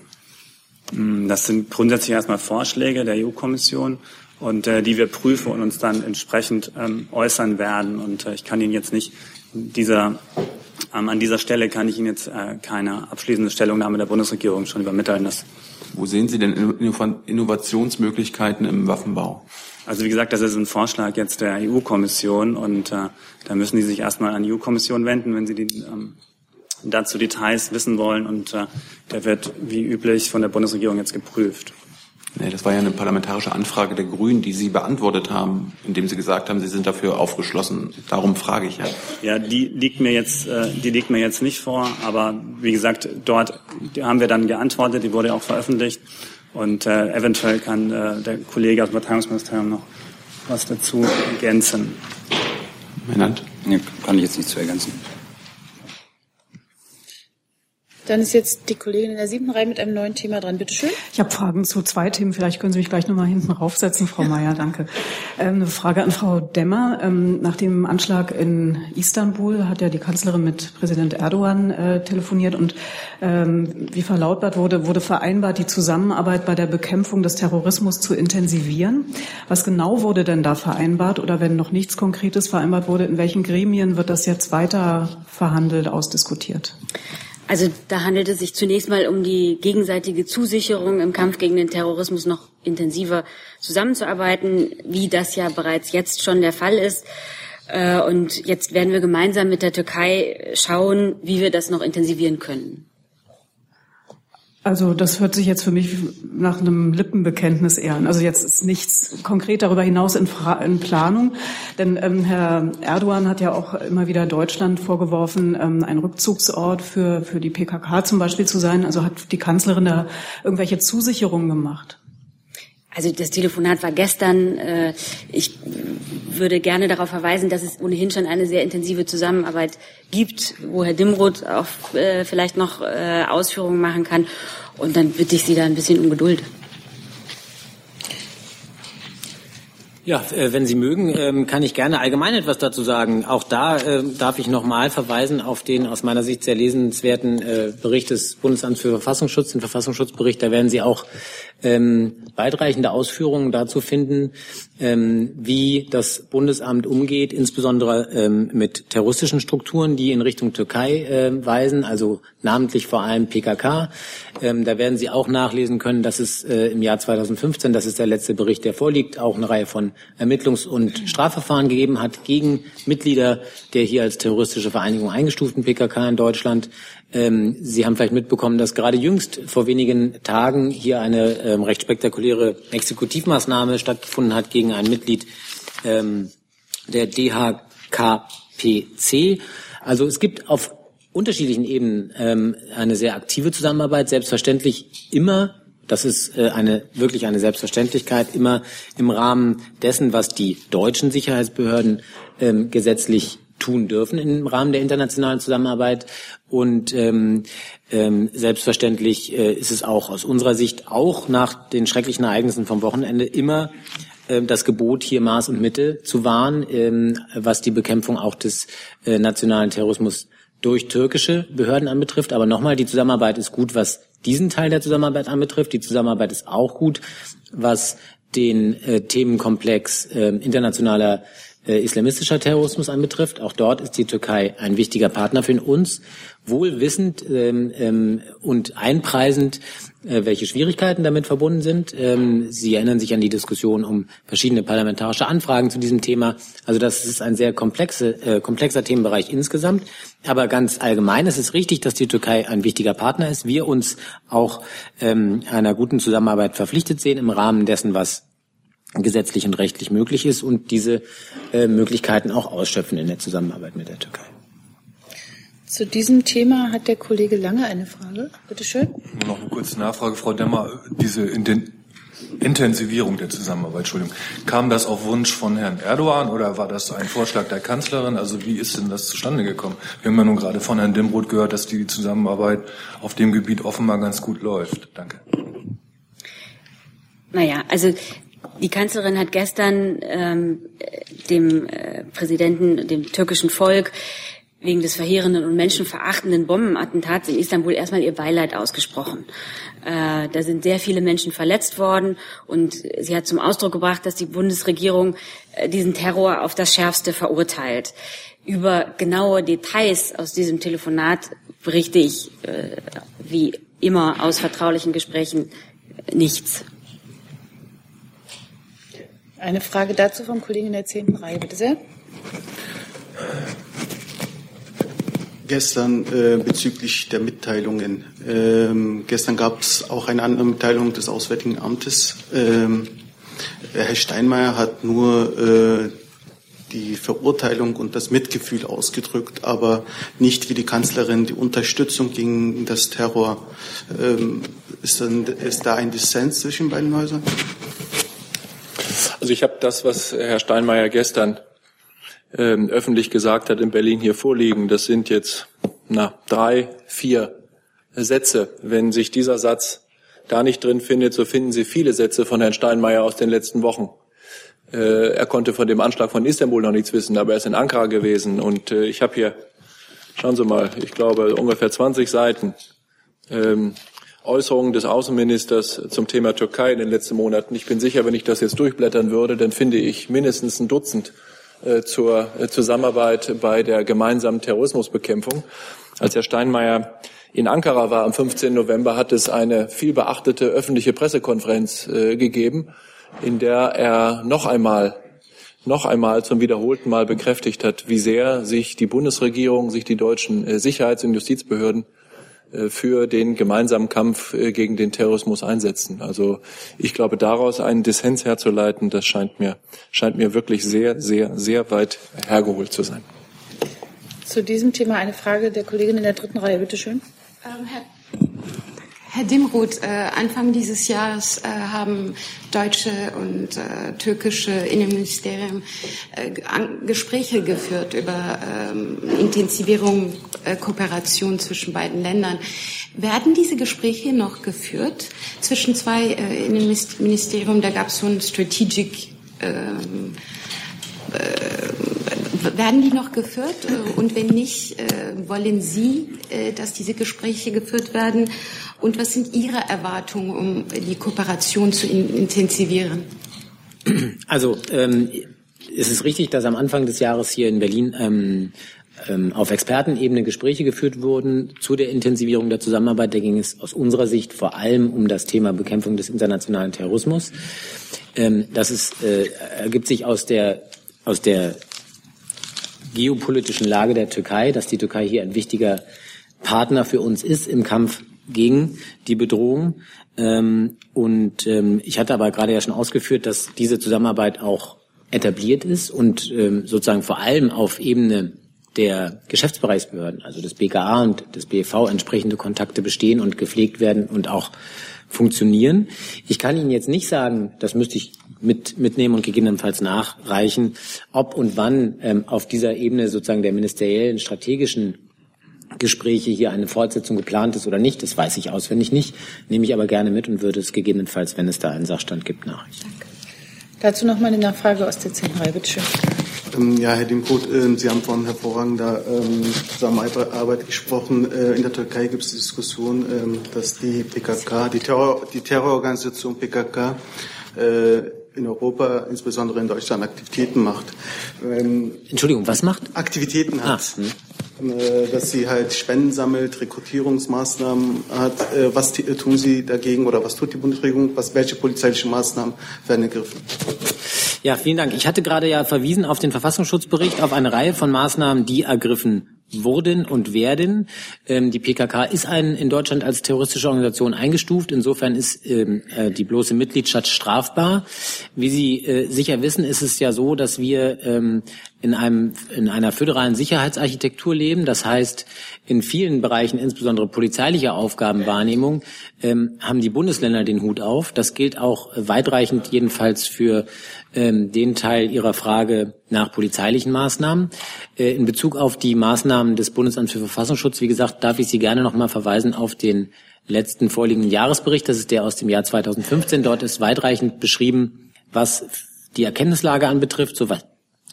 Hm, das sind grundsätzlich erstmal Vorschläge der EU-Kommission und äh, die wir prüfen und uns dann entsprechend ähm, äußern werden. Und äh, ich kann Ihnen jetzt nicht dieser ähm, an dieser Stelle kann ich Ihnen jetzt äh, keine abschließende Stellungnahme der Bundesregierung schon übermitteln. Das Wo sehen Sie denn Innovationsmöglichkeiten im Waffenbau? Also wie gesagt, das ist ein Vorschlag jetzt der EU-Kommission und äh, da müssen die sich erstmal an die EU-Kommission wenden, wenn sie die, ähm, dazu Details wissen wollen und äh, der wird wie üblich von der Bundesregierung jetzt geprüft. Nee, das war ja eine parlamentarische Anfrage der Grünen, die Sie beantwortet haben, indem Sie gesagt haben, Sie sind dafür aufgeschlossen. Darum frage ich ja. Ja, die liegt mir jetzt, äh, die liegt mir jetzt nicht vor, aber wie gesagt, dort haben wir dann geantwortet, die wurde auch veröffentlicht und äh, eventuell kann äh, der Kollege aus dem Verteidigungsministerium noch was dazu ergänzen. Meinand? Nee, kann ich jetzt nicht zu ergänzen. Dann ist jetzt die Kollegin in der siebten Reihe mit einem neuen Thema dran. Bitte schön. Ich habe Fragen zu zwei Themen. Vielleicht können Sie mich gleich nochmal hinten raufsetzen, Frau Mayer. Danke. Ähm, eine Frage an Frau Demmer. Ähm, nach dem Anschlag in Istanbul hat ja die Kanzlerin mit Präsident Erdogan äh, telefoniert und ähm, wie verlautbart wurde, wurde vereinbart, die Zusammenarbeit bei der Bekämpfung des Terrorismus zu intensivieren. Was genau wurde denn da vereinbart oder wenn noch nichts Konkretes vereinbart wurde, in welchen Gremien wird das jetzt weiter verhandelt, ausdiskutiert? Also da handelt es sich zunächst mal um die gegenseitige Zusicherung im Kampf gegen den Terrorismus noch intensiver zusammenzuarbeiten, wie das ja bereits jetzt schon der Fall ist. Äh, und jetzt werden wir gemeinsam mit der Türkei schauen, wie wir das noch intensivieren können. Also das hört sich jetzt für mich nach einem Lippenbekenntnis eher an. Also jetzt ist nichts konkret darüber hinaus in, in Planung. Denn ähm, Herr Erdogan hat ja auch immer wieder Deutschland vorgeworfen, ähm, ein Rückzugsort für, für die PKK zum Beispiel zu sein. Also hat die Kanzlerin da irgendwelche Zusicherungen gemacht? Also das Telefonat war gestern. Äh, ich würde gerne darauf verweisen, dass es ohnehin schon eine sehr intensive Zusammenarbeit gibt, wo Herr Dimroth auch äh, vielleicht noch äh, Ausführungen machen kann. Und dann bitte ich Sie da ein bisschen um Geduld. Ja, äh, wenn Sie mögen, ähm, kann ich gerne allgemein etwas dazu sagen. Auch da äh, darf ich nochmal verweisen auf den aus meiner Sicht sehr lesenswerten äh, Bericht des Bundesamts für Verfassungsschutz, den Verfassungsschutzbericht. Da werden Sie auch ähm, weitreichende Ausführungen dazu finden, ähm, wie das Bundesamt umgeht, insbesondere ähm, mit terroristischen Strukturen, die in Richtung Türkei äh, weisen, also namentlich vor allem PKK. Ähm, da werden Sie auch nachlesen können, dass es äh, im Jahr 2015, das ist der letzte Bericht, der vorliegt, auch eine Reihe von Ermittlungs- und Strafverfahren gegeben hat gegen Mitglieder der hier als terroristische Vereinigung eingestuften PKK in Deutschland. Ähm, Sie haben vielleicht mitbekommen, dass gerade jüngst vor wenigen Tagen hier eine ähm, recht spektakuläre Exekutivmaßnahme stattgefunden hat gegen ein Mitglied ähm, der DHKPC. Also es gibt auf unterschiedlichen Ebenen ähm, eine sehr aktive Zusammenarbeit, selbstverständlich immer das ist äh, eine, wirklich eine Selbstverständlichkeit, immer im Rahmen dessen, was die deutschen Sicherheitsbehörden ähm, gesetzlich tun dürfen im Rahmen der internationalen Zusammenarbeit. Und ähm, ähm, selbstverständlich äh, ist es auch aus unserer Sicht auch nach den schrecklichen Ereignissen vom Wochenende immer äh, das Gebot, hier Maß und Mitte zu wahren, ähm, was die Bekämpfung auch des äh, nationalen Terrorismus durch türkische Behörden anbetrifft. Aber nochmal, die Zusammenarbeit ist gut, was diesen Teil der Zusammenarbeit anbetrifft. Die Zusammenarbeit ist auch gut, was den äh, Themenkomplex äh, internationaler islamistischer Terrorismus anbetrifft. Auch dort ist die Türkei ein wichtiger Partner für uns, wohl wissend ähm, ähm, und einpreisend, äh, welche Schwierigkeiten damit verbunden sind. Ähm, Sie erinnern sich an die Diskussion um verschiedene parlamentarische Anfragen zu diesem Thema. Also das ist ein sehr komplexe, äh, komplexer Themenbereich insgesamt. Aber ganz allgemein ist es richtig, dass die Türkei ein wichtiger Partner ist. Wir uns auch ähm, einer guten Zusammenarbeit verpflichtet sehen im Rahmen dessen, was gesetzlich und rechtlich möglich ist und diese äh, Möglichkeiten auch ausschöpfen in der Zusammenarbeit mit der Türkei. Zu diesem Thema hat der Kollege Lange eine Frage. Bitte schön. Nur noch eine kurze Nachfrage, Frau Demmer. Diese Intensivierung der Zusammenarbeit, Entschuldigung, kam das auf Wunsch von Herrn Erdogan oder war das ein Vorschlag der Kanzlerin? Also wie ist denn das zustande gekommen? Wir haben ja nun gerade von Herrn Dimroth gehört, dass die Zusammenarbeit auf dem Gebiet offenbar ganz gut läuft. Danke. Naja, also die Kanzlerin hat gestern ähm, dem äh, Präsidenten, dem türkischen Volk, wegen des verheerenden und menschenverachtenden Bombenattentats in Istanbul erstmal ihr Beileid ausgesprochen. Äh, da sind sehr viele Menschen verletzt worden und sie hat zum Ausdruck gebracht, dass die Bundesregierung äh, diesen Terror auf das Schärfste verurteilt. Über genaue Details aus diesem Telefonat berichte ich, äh, wie immer aus vertraulichen Gesprächen, nichts. Eine Frage dazu vom Kollegen in der zehnten Reihe, bitte sehr. Gestern äh, bezüglich der Mitteilungen. Ähm, gestern gab es auch eine andere Mitteilung des Auswärtigen Amtes. Ähm, Herr Steinmeier hat nur äh, die Verurteilung und das Mitgefühl ausgedrückt, aber nicht wie die Kanzlerin die Unterstützung gegen das Terror. Ähm, ist, dann, ist da ein Dissens zwischen beiden Häusern? Also ich habe das, was Herr Steinmeier gestern ähm, öffentlich gesagt hat in Berlin hier vorliegen. Das sind jetzt na, drei, vier Sätze. Wenn sich dieser Satz da nicht drin findet, so finden Sie viele Sätze von Herrn Steinmeier aus den letzten Wochen. Äh, er konnte von dem Anschlag von Istanbul noch nichts wissen, aber er ist in Ankara gewesen. Und äh, ich habe hier, schauen Sie mal, ich glaube ungefähr 20 Seiten ähm, Äußerungen des Außenministers zum Thema Türkei in den letzten Monaten. Ich bin sicher, wenn ich das jetzt durchblättern würde, dann finde ich mindestens ein Dutzend äh, zur äh, Zusammenarbeit bei der gemeinsamen Terrorismusbekämpfung. Als Herr Steinmeier in Ankara war am 15. November, hat es eine viel beachtete öffentliche Pressekonferenz äh, gegeben, in der er noch einmal noch einmal zum wiederholten Mal bekräftigt hat, wie sehr sich die Bundesregierung, sich die deutschen Sicherheits- und Justizbehörden für den gemeinsamen Kampf äh, gegen den Terrorismus einsetzen. Also ich glaube, daraus einen Dissens herzuleiten, das scheint mir, scheint mir wirklich sehr, sehr, sehr weit hergeholt zu sein. Zu diesem Thema eine Frage der Kollegin in der dritten Reihe, bitte schön. Ähm, Herr Herr Dimroth, äh, Anfang dieses Jahres äh, haben deutsche und äh, türkische Innenministerien Gespräche geführt über ähm, Intensivierung Kooperation zwischen beiden Ländern. Werden diese Gespräche noch geführt zwischen zwei Innenministerien? Da gab es so ein Strategic ähm, werden die noch geführt? Und wenn nicht, wollen Sie, dass diese Gespräche geführt werden? Und was sind Ihre Erwartungen, um die Kooperation zu intensivieren? Also ähm, es ist richtig, dass am Anfang des Jahres hier in Berlin ähm, ähm, auf Expertenebene Gespräche geführt wurden zu der Intensivierung der Zusammenarbeit. Da ging es aus unserer Sicht vor allem um das Thema Bekämpfung des internationalen Terrorismus. Ähm, das ist, äh, ergibt sich aus der, aus der geopolitischen Lage der Türkei, dass die Türkei hier ein wichtiger Partner für uns ist im Kampf gegen die Bedrohung. Ähm, und ähm, ich hatte aber gerade ja schon ausgeführt, dass diese Zusammenarbeit auch etabliert ist und ähm, sozusagen vor allem auf Ebene der Geschäftsbereichsbehörden, also des BKA und des BV, entsprechende Kontakte bestehen und gepflegt werden und auch funktionieren. Ich kann Ihnen jetzt nicht sagen, das müsste ich mit, mitnehmen und gegebenenfalls nachreichen, ob und wann ähm, auf dieser Ebene sozusagen der ministeriellen strategischen Gespräche hier eine Fortsetzung geplant ist oder nicht. Das weiß ich auswendig nicht, nehme ich aber gerne mit und würde es gegebenenfalls, wenn es da einen Sachstand gibt, nachrichten. Dazu noch mal eine Nachfrage aus der Zentrale, bitte schön. Ähm, ja, Herr Dimkot, äh, Sie haben von hervorragender ähm, Zusammenarbeit gesprochen. Äh, in der Türkei gibt es die Diskussion, ähm, dass die PKK, die, Terror, die Terrororganisation PKK, äh, in Europa, insbesondere in Deutschland, Aktivitäten macht. Entschuldigung, was macht? Aktivitäten hat. Ah, hm. Dass sie halt Spenden sammelt, Rekrutierungsmaßnahmen hat. Was tun Sie dagegen oder was tut die Bundesregierung? Was, welche polizeilichen Maßnahmen werden ergriffen? Ja, vielen Dank. Ich hatte gerade ja verwiesen auf den Verfassungsschutzbericht, auf eine Reihe von Maßnahmen, die ergriffen wurden und werden. Ähm, die PKK ist ein, in Deutschland als terroristische Organisation eingestuft. Insofern ist ähm, äh, die bloße Mitgliedschaft strafbar. Wie Sie äh, sicher wissen, ist es ja so, dass wir ähm, in, einem, in einer föderalen Sicherheitsarchitektur leben. Das heißt, in vielen Bereichen, insbesondere polizeilicher Aufgabenwahrnehmung, ähm, haben die Bundesländer den Hut auf. Das gilt auch weitreichend jedenfalls für ähm, den Teil Ihrer Frage nach polizeilichen Maßnahmen. Äh, in Bezug auf die Maßnahmen des Bundesamts für Verfassungsschutz, wie gesagt, darf ich Sie gerne noch mal verweisen auf den letzten vorliegenden Jahresbericht. Das ist der aus dem Jahr 2015. Dort ist weitreichend beschrieben, was die Erkenntnislage anbetrifft, soweit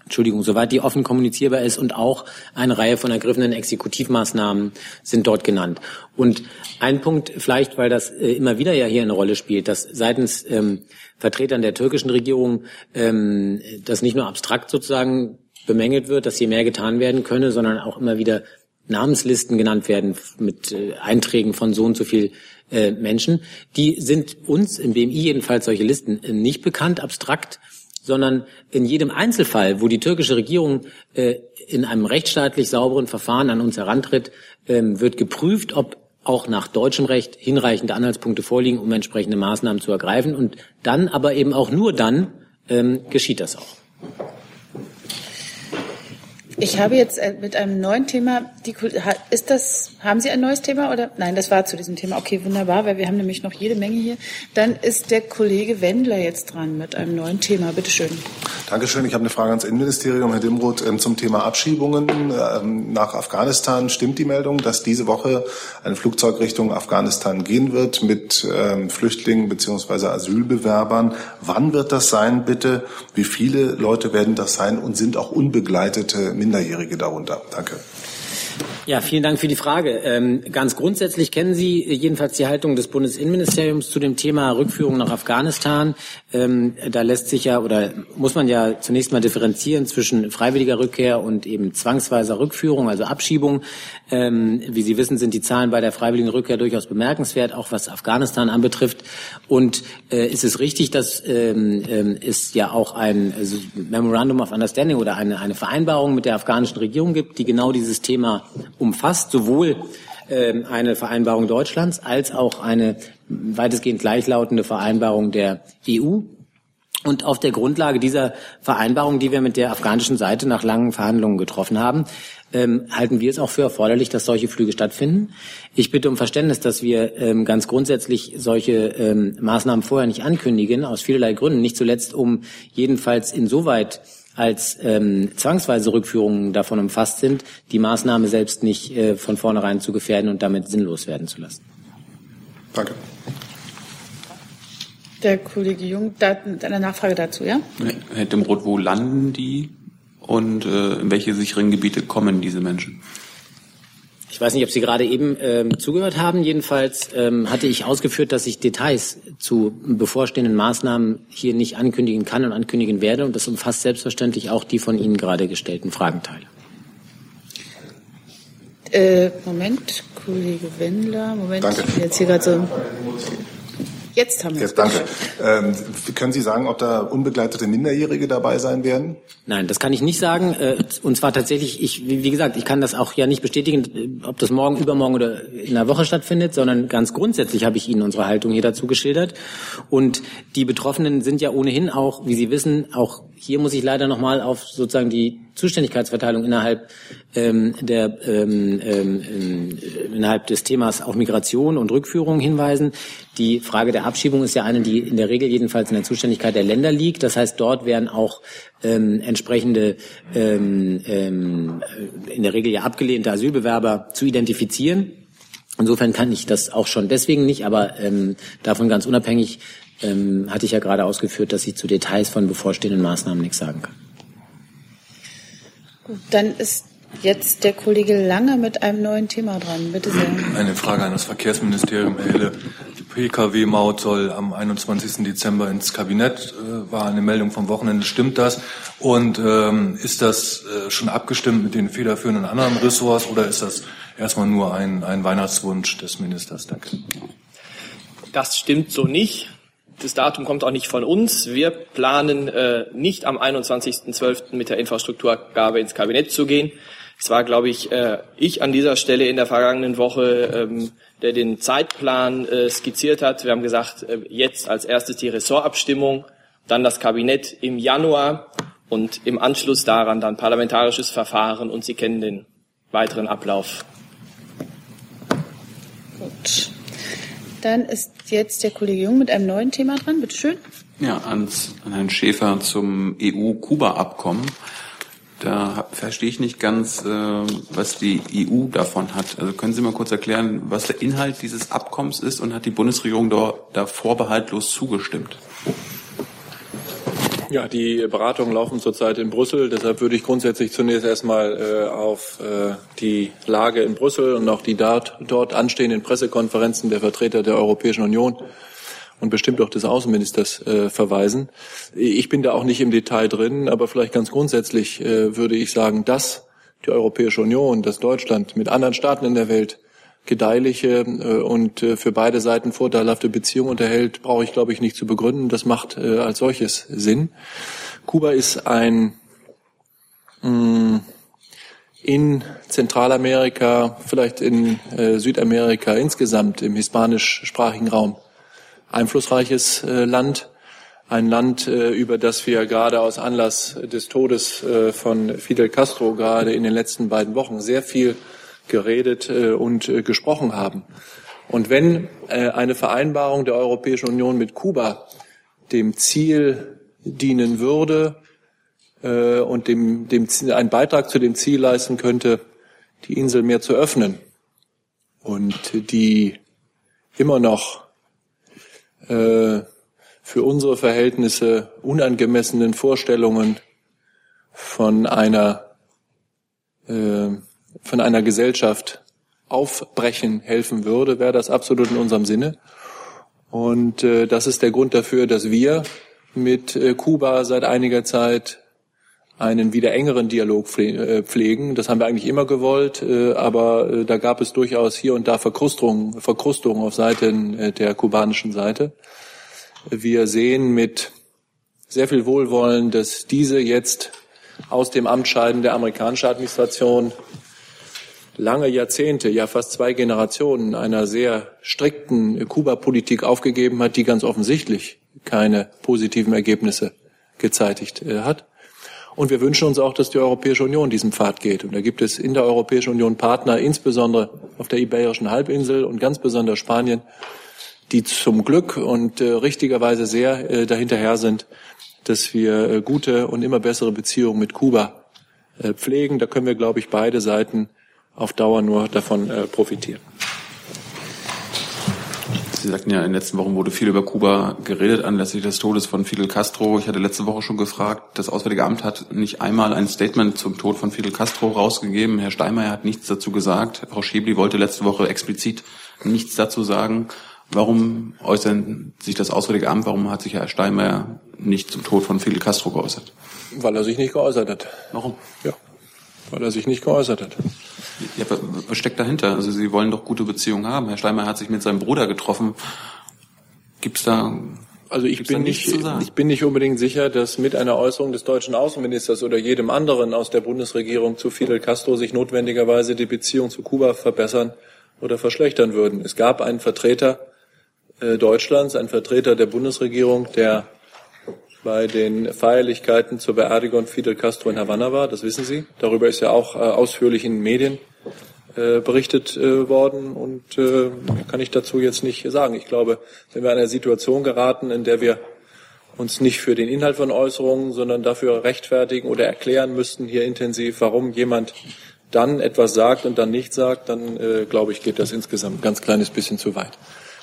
Entschuldigung, soweit die offen kommunizierbar ist und auch eine Reihe von ergriffenen Exekutivmaßnahmen sind dort genannt. Und ein Punkt vielleicht, weil das äh, immer wieder ja hier eine Rolle spielt, dass seitens ähm, Vertretern der türkischen Regierung ähm, das nicht nur abstrakt sozusagen bemängelt wird, dass hier mehr getan werden könne, sondern auch immer wieder Namenslisten genannt werden mit äh, Einträgen von so und so viel äh, Menschen. Die sind uns im BMI jedenfalls solche Listen äh, nicht bekannt, abstrakt sondern in jedem Einzelfall, wo die türkische Regierung äh, in einem rechtsstaatlich sauberen Verfahren an uns herantritt, ähm, wird geprüft, ob auch nach deutschem Recht hinreichende Anhaltspunkte vorliegen, um entsprechende Maßnahmen zu ergreifen. Und dann, aber eben auch nur dann, ähm, geschieht das auch. Ich habe jetzt äh, mit einem neuen Thema, die, ist das, haben Sie ein neues Thema oder? Nein, das war zu diesem Thema. Okay, wunderbar, weil wir haben nämlich noch jede Menge hier. Dann ist der Kollege Wendler jetzt dran mit einem neuen Thema. Bitte schön. Dankeschön. Ich habe eine Frage ans Innenministerium, Herr Dimroth, ähm, zum Thema Abschiebungen ähm, nach Afghanistan. Stimmt die Meldung, dass diese Woche ein Flugzeug Richtung Afghanistan gehen wird mit ähm, Flüchtlingen bzw. Asylbewerbern? Wann wird das sein, bitte? Wie viele Leute werden das sein und sind auch unbegleitete Minderjährige darunter? Danke. Ja, vielen Dank für die Frage. Ähm, ganz grundsätzlich kennen Sie jedenfalls die Haltung des Bundesinnenministeriums zu dem Thema Rückführung nach Afghanistan. Ähm, da lässt sich ja oder muss man ja zunächst mal differenzieren zwischen freiwilliger Rückkehr und eben zwangsweiser Rückführung, also Abschiebung. Ähm, wie Sie wissen, sind die Zahlen bei der freiwilligen Rückkehr durchaus bemerkenswert, auch was Afghanistan anbetrifft. Und äh, ist es richtig, dass ähm, äh, es ja auch ein also Memorandum of Understanding oder eine, eine Vereinbarung mit der afghanischen Regierung gibt, die genau dieses Thema umfasst, sowohl ähm, eine Vereinbarung Deutschlands als auch eine weitestgehend gleichlautende Vereinbarung der EU. Und auf der Grundlage dieser Vereinbarung, die wir mit der afghanischen Seite nach langen Verhandlungen getroffen haben, ähm, halten wir es auch für erforderlich, dass solche Flüge stattfinden. Ich bitte um Verständnis, dass wir ähm, ganz grundsätzlich solche ähm, Maßnahmen vorher nicht ankündigen, aus vielerlei Gründen. Nicht zuletzt, um jedenfalls insoweit als ähm, zwangsweise Rückführungen davon umfasst sind, die Maßnahme selbst nicht äh, von vornherein zu gefährden und damit sinnlos werden zu lassen. Danke. Der Kollege Jung, da, eine Nachfrage dazu, ja? Herr Dembrot, wo landen die und äh, in welche sicheren Gebiete kommen diese Menschen? Ich weiß nicht, ob Sie gerade eben ähm, zugehört haben. Jedenfalls ähm, hatte ich ausgeführt, dass ich Details zu bevorstehenden Maßnahmen hier nicht ankündigen kann und ankündigen werde. Und das umfasst selbstverständlich auch die von Ihnen gerade gestellten Fragenteile. Äh, Moment, Kollege Wendler. Moment, Danke. jetzt hier gerade so. Jetzt haben wir Jetzt, danke. Ähm, können Sie sagen, ob da unbegleitete Minderjährige dabei sein werden? Nein, das kann ich nicht sagen. Äh, Und zwar tatsächlich, ich, wie wie gesagt, ich kann das auch ja nicht bestätigen, ob das morgen, übermorgen oder in einer Woche stattfindet, sondern ganz grundsätzlich habe ich Ihnen unsere Haltung hier dazu geschildert. Und die Betroffenen sind ja ohnehin auch, wie Sie wissen, auch hier muss ich leider nochmal auf sozusagen die Zuständigkeitsverteilung innerhalb ähm, der ähm, ähm, äh, innerhalb des Themas auch Migration und Rückführung hinweisen. Die Frage der Abschiebung ist ja eine, die in der Regel jedenfalls in der Zuständigkeit der Länder liegt. Das heißt, dort werden auch ähm, entsprechende ähm, ähm, in der Regel ja abgelehnte Asylbewerber zu identifizieren. Insofern kann ich das auch schon deswegen nicht, aber ähm, davon ganz unabhängig ähm, hatte ich ja gerade ausgeführt, dass ich zu Details von bevorstehenden Maßnahmen nichts sagen kann. Dann ist jetzt der Kollege Lange mit einem neuen Thema dran. Bitte sehr. Eine Frage an das Verkehrsministerium, Herr Hille. Die Pkw-Maut soll am 21. Dezember ins Kabinett, äh, war eine Meldung vom Wochenende. Stimmt das? Und ähm, ist das äh, schon abgestimmt mit den federführenden anderen Ressorts oder ist das erstmal nur ein, ein Weihnachtswunsch des Ministers? Danke. Das stimmt so nicht. Das Datum kommt auch nicht von uns. Wir planen äh, nicht am 21.12. mit der Infrastrukturgabe ins Kabinett zu gehen. Es war, glaube ich, äh, ich an dieser Stelle in der vergangenen Woche, ähm, der den Zeitplan äh, skizziert hat. Wir haben gesagt, äh, jetzt als erstes die Ressortabstimmung, dann das Kabinett im Januar und im Anschluss daran dann parlamentarisches Verfahren und Sie kennen den weiteren Ablauf. Gut. Dann ist jetzt der Kollege Jung mit einem neuen Thema dran. Bitte schön. Ja, ans, an Herrn Schäfer zum EU-Kuba-Abkommen. Da verstehe ich nicht ganz, äh, was die EU davon hat. Also können Sie mal kurz erklären, was der Inhalt dieses Abkommens ist und hat die Bundesregierung da, da vorbehaltlos zugestimmt? Ja, die Beratungen laufen zurzeit in Brüssel. Deshalb würde ich grundsätzlich zunächst erstmal äh, auf äh, die Lage in Brüssel und auch die dort, dort anstehenden Pressekonferenzen der Vertreter der Europäischen Union und bestimmt auch des Außenministers äh, verweisen. Ich bin da auch nicht im Detail drin, aber vielleicht ganz grundsätzlich äh, würde ich sagen, dass die Europäische Union, dass Deutschland mit anderen Staaten in der Welt gedeihliche äh, und äh, für beide Seiten vorteilhafte Beziehungen unterhält, brauche ich, glaube ich, nicht zu begründen. Das macht äh, als solches Sinn. Kuba ist ein mh, in Zentralamerika, vielleicht in Südamerika insgesamt im hispanischsprachigen Raum einflussreiches Land. Ein Land, über das wir gerade aus Anlass des Todes von Fidel Castro gerade in den letzten beiden Wochen sehr viel geredet äh, und äh, gesprochen haben. Und wenn äh, eine Vereinbarung der Europäischen Union mit Kuba dem Ziel dienen würde und dem, dem einen Beitrag zu dem Ziel leisten könnte, die Insel mehr zu öffnen und die immer noch äh, für unsere Verhältnisse unangemessenen Vorstellungen von einer äh, von einer Gesellschaft aufbrechen helfen würde, wäre das absolut in unserem Sinne. Und äh, das ist der Grund dafür, dass wir mit äh, Kuba seit einiger Zeit einen wieder engeren Dialog äh, pflegen. Das haben wir eigentlich immer gewollt, äh, aber äh, da gab es durchaus hier und da Verkrustungen, Verkrustungen auf Seiten der kubanischen Seite. Wir sehen mit sehr viel Wohlwollen, dass diese jetzt aus dem Amt scheiden der amerikanischen Administration lange Jahrzehnte, ja fast zwei Generationen einer sehr strikten Kuba-Politik aufgegeben hat, die ganz offensichtlich keine positiven Ergebnisse gezeitigt äh, hat. Und wir wünschen uns auch, dass die Europäische Union diesen Pfad geht. Und da gibt es in der Europäischen Union Partner, insbesondere auf der Iberischen Halbinsel und ganz besonders Spanien, die zum Glück und äh, richtigerweise sehr äh, dahinterher sind, dass wir äh, gute und immer bessere Beziehungen mit Kuba äh, pflegen. Da können wir, glaube ich, beide Seiten auf Dauer nur davon äh, profitieren. Sie sagten ja, in den letzten Wochen wurde viel über Kuba geredet anlässlich des Todes von Fidel Castro. Ich hatte letzte Woche schon gefragt, das Auswärtige Amt hat nicht einmal ein Statement zum Tod von Fidel Castro rausgegeben. Herr Steinmeier hat nichts dazu gesagt. Frau Schäbli wollte letzte Woche explizit nichts dazu sagen. Warum äußert sich das Auswärtige Amt, warum hat sich Herr Steinmeier nicht zum Tod von Fidel Castro geäußert? Weil er sich nicht geäußert hat. Warum? Ja, weil er sich nicht geäußert hat. Ja, was steckt dahinter? Also Sie wollen doch gute Beziehungen haben. Herr Steinmeier hat sich mit seinem Bruder getroffen. Gibt's da also ich bin nicht, ich bin nicht unbedingt sicher, dass mit einer Äußerung des deutschen Außenministers oder jedem anderen aus der Bundesregierung zu Fidel Castro sich notwendigerweise die Beziehung zu Kuba verbessern oder verschlechtern würden. Es gab einen Vertreter äh, Deutschlands, einen Vertreter der Bundesregierung, der bei den Feierlichkeiten zur Beerdigung Fidel Castro in Havanna war. Das wissen Sie. Darüber ist ja auch äh, ausführlich in den Medien äh, berichtet äh, worden und äh, kann ich dazu jetzt nicht sagen. Ich glaube, wenn wir in eine Situation geraten, in der wir uns nicht für den Inhalt von Äußerungen, sondern dafür rechtfertigen oder erklären müssten hier intensiv, warum jemand dann etwas sagt und dann nicht sagt, dann glaube ich, geht das insgesamt ein ganz kleines bisschen zu weit.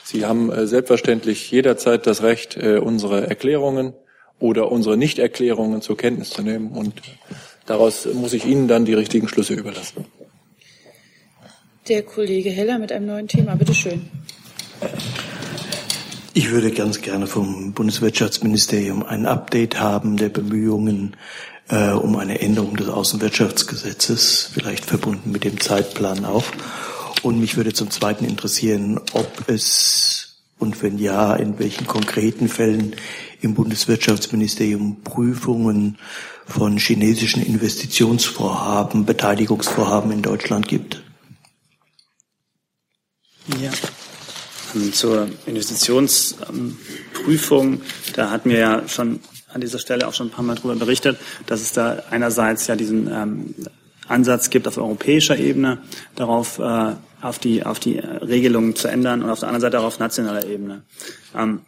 Sie haben selbstverständlich jederzeit das Recht, unsere Erklärungen oder unsere Nichterklärungen zur Kenntnis zu nehmen und daraus muss ich Ihnen dann die richtigen Schlüsse überlassen. Der Kollege Heller mit einem neuen Thema. Bitte schön. Ich würde ganz gerne vom Bundeswirtschaftsministerium ein Update haben der Bemühungen äh, um eine Änderung des Außenwirtschaftsgesetzes, vielleicht verbunden mit dem Zeitplan auch. Und mich würde zum Zweiten interessieren, ob es und wenn ja, in welchen konkreten Fällen im Bundeswirtschaftsministerium Prüfungen von chinesischen Investitionsvorhaben, Beteiligungsvorhaben in Deutschland gibt. Ja. Ähm, zur Investitionsprüfung, da hatten wir ja schon an dieser Stelle auch schon ein paar Mal darüber berichtet, dass es da einerseits ja diesen ähm, Ansatz gibt auf europäischer Ebene, darauf äh, auf die auf die Regelungen zu ändern und auf der anderen Seite auch auf nationaler Ebene. Ähm,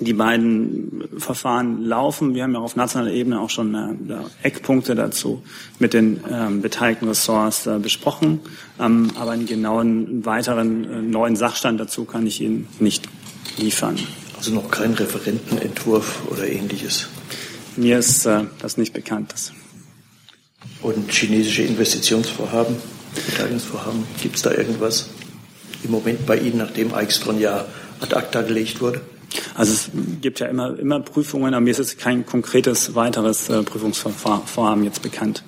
die beiden Verfahren laufen. Wir haben ja auf nationaler Ebene auch schon äh, Eckpunkte dazu mit den ähm, beteiligten Ressorts äh, besprochen. Ähm, aber einen genauen weiteren äh, neuen Sachstand dazu kann ich Ihnen nicht liefern. Also noch kein Referentenentwurf oder ähnliches? Mir ist äh, das nicht bekannt. Das. Und chinesische Investitionsvorhaben, Beteiligungsvorhaben, gibt es da irgendwas im Moment bei Ihnen, nachdem Eichstron ja ad acta gelegt wurde? Also es gibt ja immer, immer Prüfungen, aber mir ist jetzt kein konkretes weiteres äh, Prüfungsvorhaben jetzt bekannt.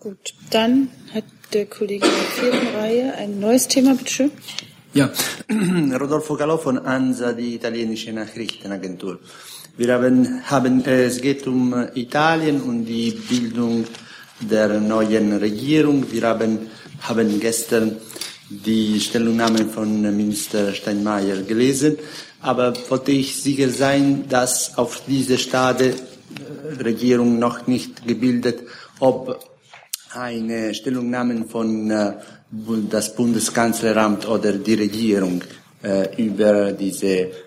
Gut, dann hat der Kollege in der vierten Reihe ein neues Thema, bitte schön. Ja, Rodolfo Gallo von ANSA, die italienische Nachrichtenagentur. Wir haben, haben, äh, es geht um Italien und die Bildung der neuen Regierung. Wir haben, haben gestern die Stellungnahme von Minister Steinmeier gelesen, aber wollte ich sicher sein, dass auf diese Stade äh, Regierung noch nicht gebildet, ob eine Stellungnahme von äh, das Bundeskanzleramt oder die Regierung äh, über diese äh, äh,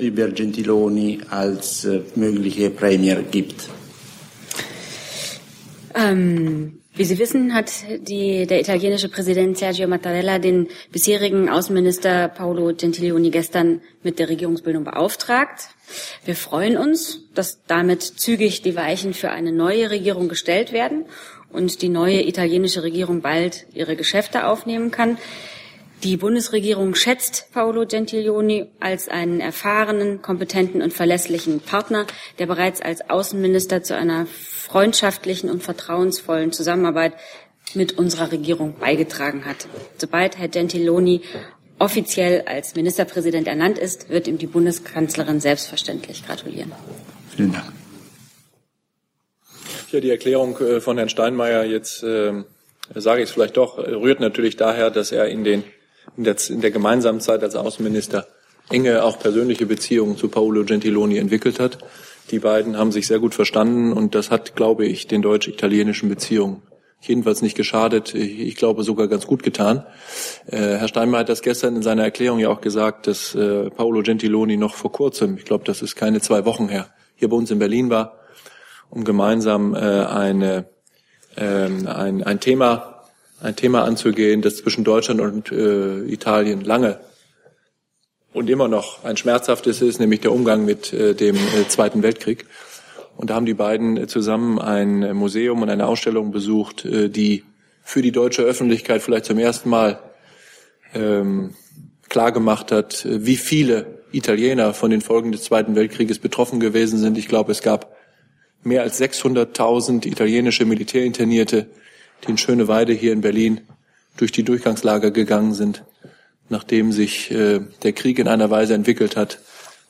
über Gentiloni als äh, mögliche Premier gibt. Ähm, wie Sie wissen, hat die, der italienische Präsident Sergio Mattarella den bisherigen Außenminister Paolo Gentiloni gestern mit der Regierungsbildung beauftragt. Wir freuen uns, dass damit zügig die Weichen für eine neue Regierung gestellt werden und die neue italienische Regierung bald ihre Geschäfte aufnehmen kann. Die Bundesregierung schätzt Paolo Gentiloni als einen erfahrenen, kompetenten und verlässlichen Partner, der bereits als Außenminister zu einer freundschaftlichen und vertrauensvollen Zusammenarbeit mit unserer Regierung beigetragen hat. Sobald Herr Gentiloni offiziell als Ministerpräsident ernannt ist, wird ihm die Bundeskanzlerin selbstverständlich gratulieren. Vielen Dank. Ja, die Erklärung äh, von Herrn Steinmeier jetzt äh, sage ich es vielleicht doch, rührt natürlich daher, dass er in, den, in, der, in der gemeinsamen Zeit als Außenminister enge, auch persönliche Beziehungen zu Paolo Gentiloni entwickelt hat. Die beiden haben sich sehr gut verstanden und das hat, glaube ich, den deutsch-italienischen Beziehungen jedenfalls nicht geschadet, ich glaube sogar ganz gut getan. Äh, Herr Steinmeier hat das gestern in seiner Erklärung ja auch gesagt, dass äh, Paolo Gentiloni noch vor kurzem, ich glaube, das ist keine zwei Wochen her, hier bei uns in Berlin war, um gemeinsam äh, eine, ähm, ein, ein Thema ein Thema anzugehen, das zwischen Deutschland und äh, Italien lange und immer noch ein schmerzhaftes ist, nämlich der Umgang mit äh, dem äh, Zweiten Weltkrieg. Und da haben die beiden zusammen ein Museum und eine Ausstellung besucht, äh, die für die deutsche Öffentlichkeit vielleicht zum ersten Mal ähm, klar gemacht hat, äh, wie viele Italiener von den Folgen des Zweiten Weltkrieges betroffen gewesen sind. Ich glaube, es gab mehr als 600.000 italienische Militärinternierte, die in Schöneweide hier in Berlin durch die Durchgangslager gegangen sind, nachdem sich äh, der Krieg in einer Weise entwickelt hat,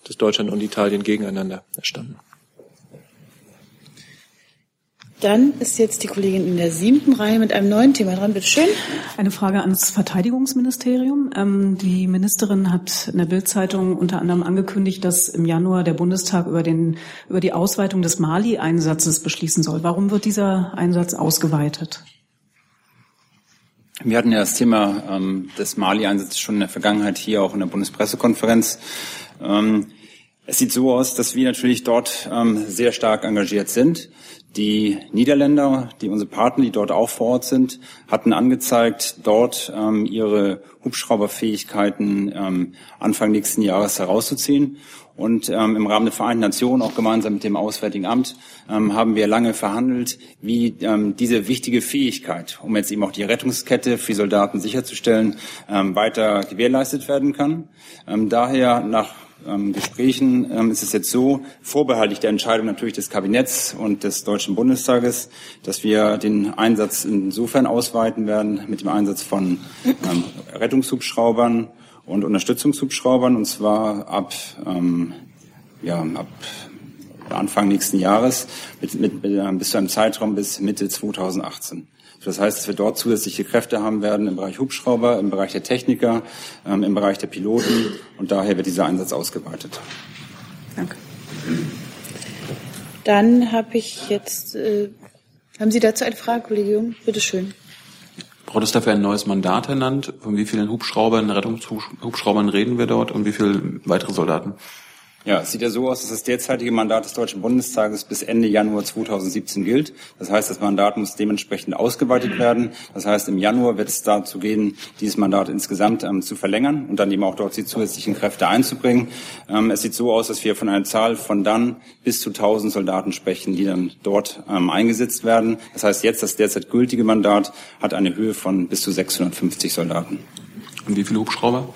dass Deutschland und Italien gegeneinander standen. Dann ist jetzt die Kollegin in der siebten Reihe mit einem neuen Thema dran. Bitte schön. Eine Frage ans Verteidigungsministerium. Ähm, die Ministerin hat in der Bildzeitung unter anderem angekündigt, dass im Januar der Bundestag über, den, über die Ausweitung des Mali-Einsatzes beschließen soll. Warum wird dieser Einsatz ausgeweitet? Wir hatten ja das Thema ähm, des Mali-Einsatzes schon in der Vergangenheit hier auch in der Bundespressekonferenz. Ähm, es sieht so aus, dass wir natürlich dort ähm, sehr stark engagiert sind. Die Niederländer, die unsere Partner, die dort auch vor Ort sind, hatten angezeigt, dort ähm, ihre Hubschrauberfähigkeiten ähm, Anfang nächsten Jahres herauszuziehen. Und ähm, im Rahmen der Vereinten Nationen, auch gemeinsam mit dem Auswärtigen Amt, ähm, haben wir lange verhandelt, wie ähm, diese wichtige Fähigkeit, um jetzt eben auch die Rettungskette für Soldaten sicherzustellen, ähm, weiter gewährleistet werden kann. Ähm, daher nach ähm, Gesprächen ähm, ist es jetzt so, vorbehaltlich der Entscheidung natürlich des Kabinetts und des Deutschen Bundestages, dass wir den Einsatz insofern ausweiten werden mit dem Einsatz von ähm, Rettungshubschraubern und Unterstützungshubschraubern und zwar ab, ähm, ja, ab Anfang nächsten Jahres mit, mit, mit, bis zu einem Zeitraum bis Mitte 2018. Das heißt, dass wir dort zusätzliche Kräfte haben werden im Bereich Hubschrauber, im Bereich der Techniker, ähm, im Bereich der Piloten und daher wird dieser Einsatz ausgeweitet. Danke. Dann habe ich jetzt, äh, haben Sie dazu eine Frage, Kollege Jung? Bitte schön. Braucht es dafür ein neues Mandat ernannt? Von wie vielen Hubschraubern, Rettungshubschraubern reden wir dort und wie viele weitere Soldaten? Ja, es sieht ja so aus, dass das derzeitige Mandat des Deutschen Bundestages bis Ende Januar 2017 gilt. Das heißt, das Mandat muss dementsprechend ausgeweitet werden. Das heißt, im Januar wird es dazu gehen, dieses Mandat insgesamt ähm, zu verlängern und dann eben auch dort die zusätzlichen Kräfte einzubringen. Ähm, es sieht so aus, dass wir von einer Zahl von dann bis zu 1000 Soldaten sprechen, die dann dort ähm, eingesetzt werden. Das heißt, jetzt das derzeit gültige Mandat hat eine Höhe von bis zu 650 Soldaten. Und wie viele Hubschrauber?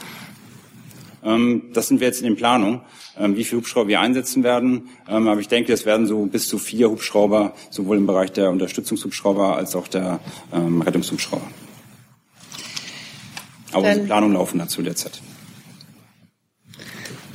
Ähm, das sind wir jetzt in den Planungen, ähm, wie viele Hubschrauber wir einsetzen werden. Ähm, aber ich denke, es werden so bis zu vier Hubschrauber, sowohl im Bereich der Unterstützungshubschrauber als auch der Rettungshubschrauber. Aber unsere Planungen laufen dazu derzeit.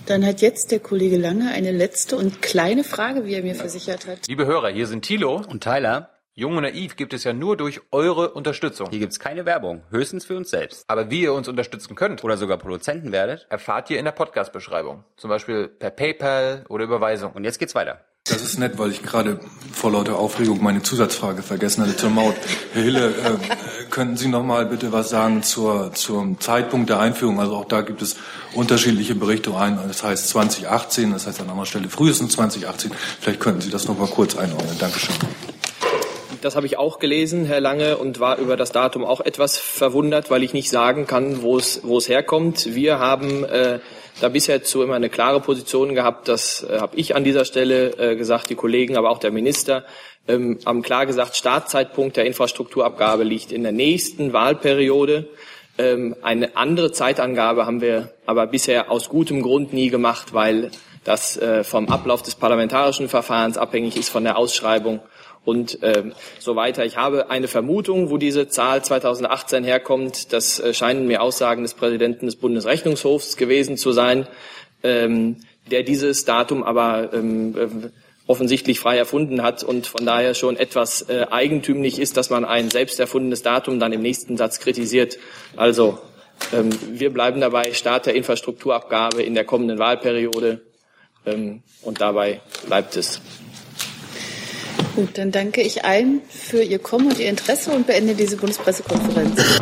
Dann hat jetzt der Kollege Lange eine letzte und kleine Frage, wie er mir versichert hat. Liebe Hörer, hier sind Thilo und Tyler. Jung und Naiv gibt es ja nur durch eure Unterstützung. Hier gibt's keine Werbung, höchstens für uns selbst. Aber wie ihr uns unterstützen könnt oder sogar Produzenten werdet, erfahrt ihr in der Podcast-Beschreibung. Zum Beispiel per PayPal oder Überweisung. Und jetzt geht's weiter. Das ist nett, weil ich gerade vor lauter Aufregung meine Zusatzfrage vergessen hatte zur Maut. Herr Hille, äh, könnten Sie noch mal bitte was sagen zur, zum Zeitpunkt der Einführung? Also auch da gibt es unterschiedliche Berichte. Ein, das heißt 2018, das heißt an anderer Stelle frühestens 2018. Vielleicht könnten Sie das noch mal kurz einordnen. Dankeschön. Das habe ich auch gelesen, Herr Lange, und war über das Datum auch etwas verwundert, weil ich nicht sagen kann, wo es, wo es herkommt. Wir haben äh, da bisher zu immer eine klare Position gehabt. Das äh, habe ich an dieser Stelle äh, gesagt, die Kollegen, aber auch der Minister ähm, haben klar gesagt, Startzeitpunkt der Infrastrukturabgabe liegt in der nächsten Wahlperiode. Ähm, eine andere Zeitangabe haben wir aber bisher aus gutem Grund nie gemacht, weil das äh, vom Ablauf des parlamentarischen Verfahrens abhängig ist von der Ausschreibung und ähm, so weiter. Ich habe eine Vermutung, wo diese Zahl 2018 herkommt. Das äh, scheinen mir Aussagen des Präsidenten des Bundesrechnungshofs gewesen zu sein, ähm, der dieses Datum aber ähm, äh, offensichtlich frei erfunden hat und von daher schon etwas äh, eigentümlich ist, dass man ein selbst erfundenes Datum dann im nächsten Satz kritisiert. Also ähm, wir bleiben dabei, Start der Infrastrukturabgabe in der kommenden Wahlperiode ähm, und dabei bleibt es. Gut, dann danke ich allen für Ihr Kommen und Ihr Interesse und beende diese Bundespressekonferenz.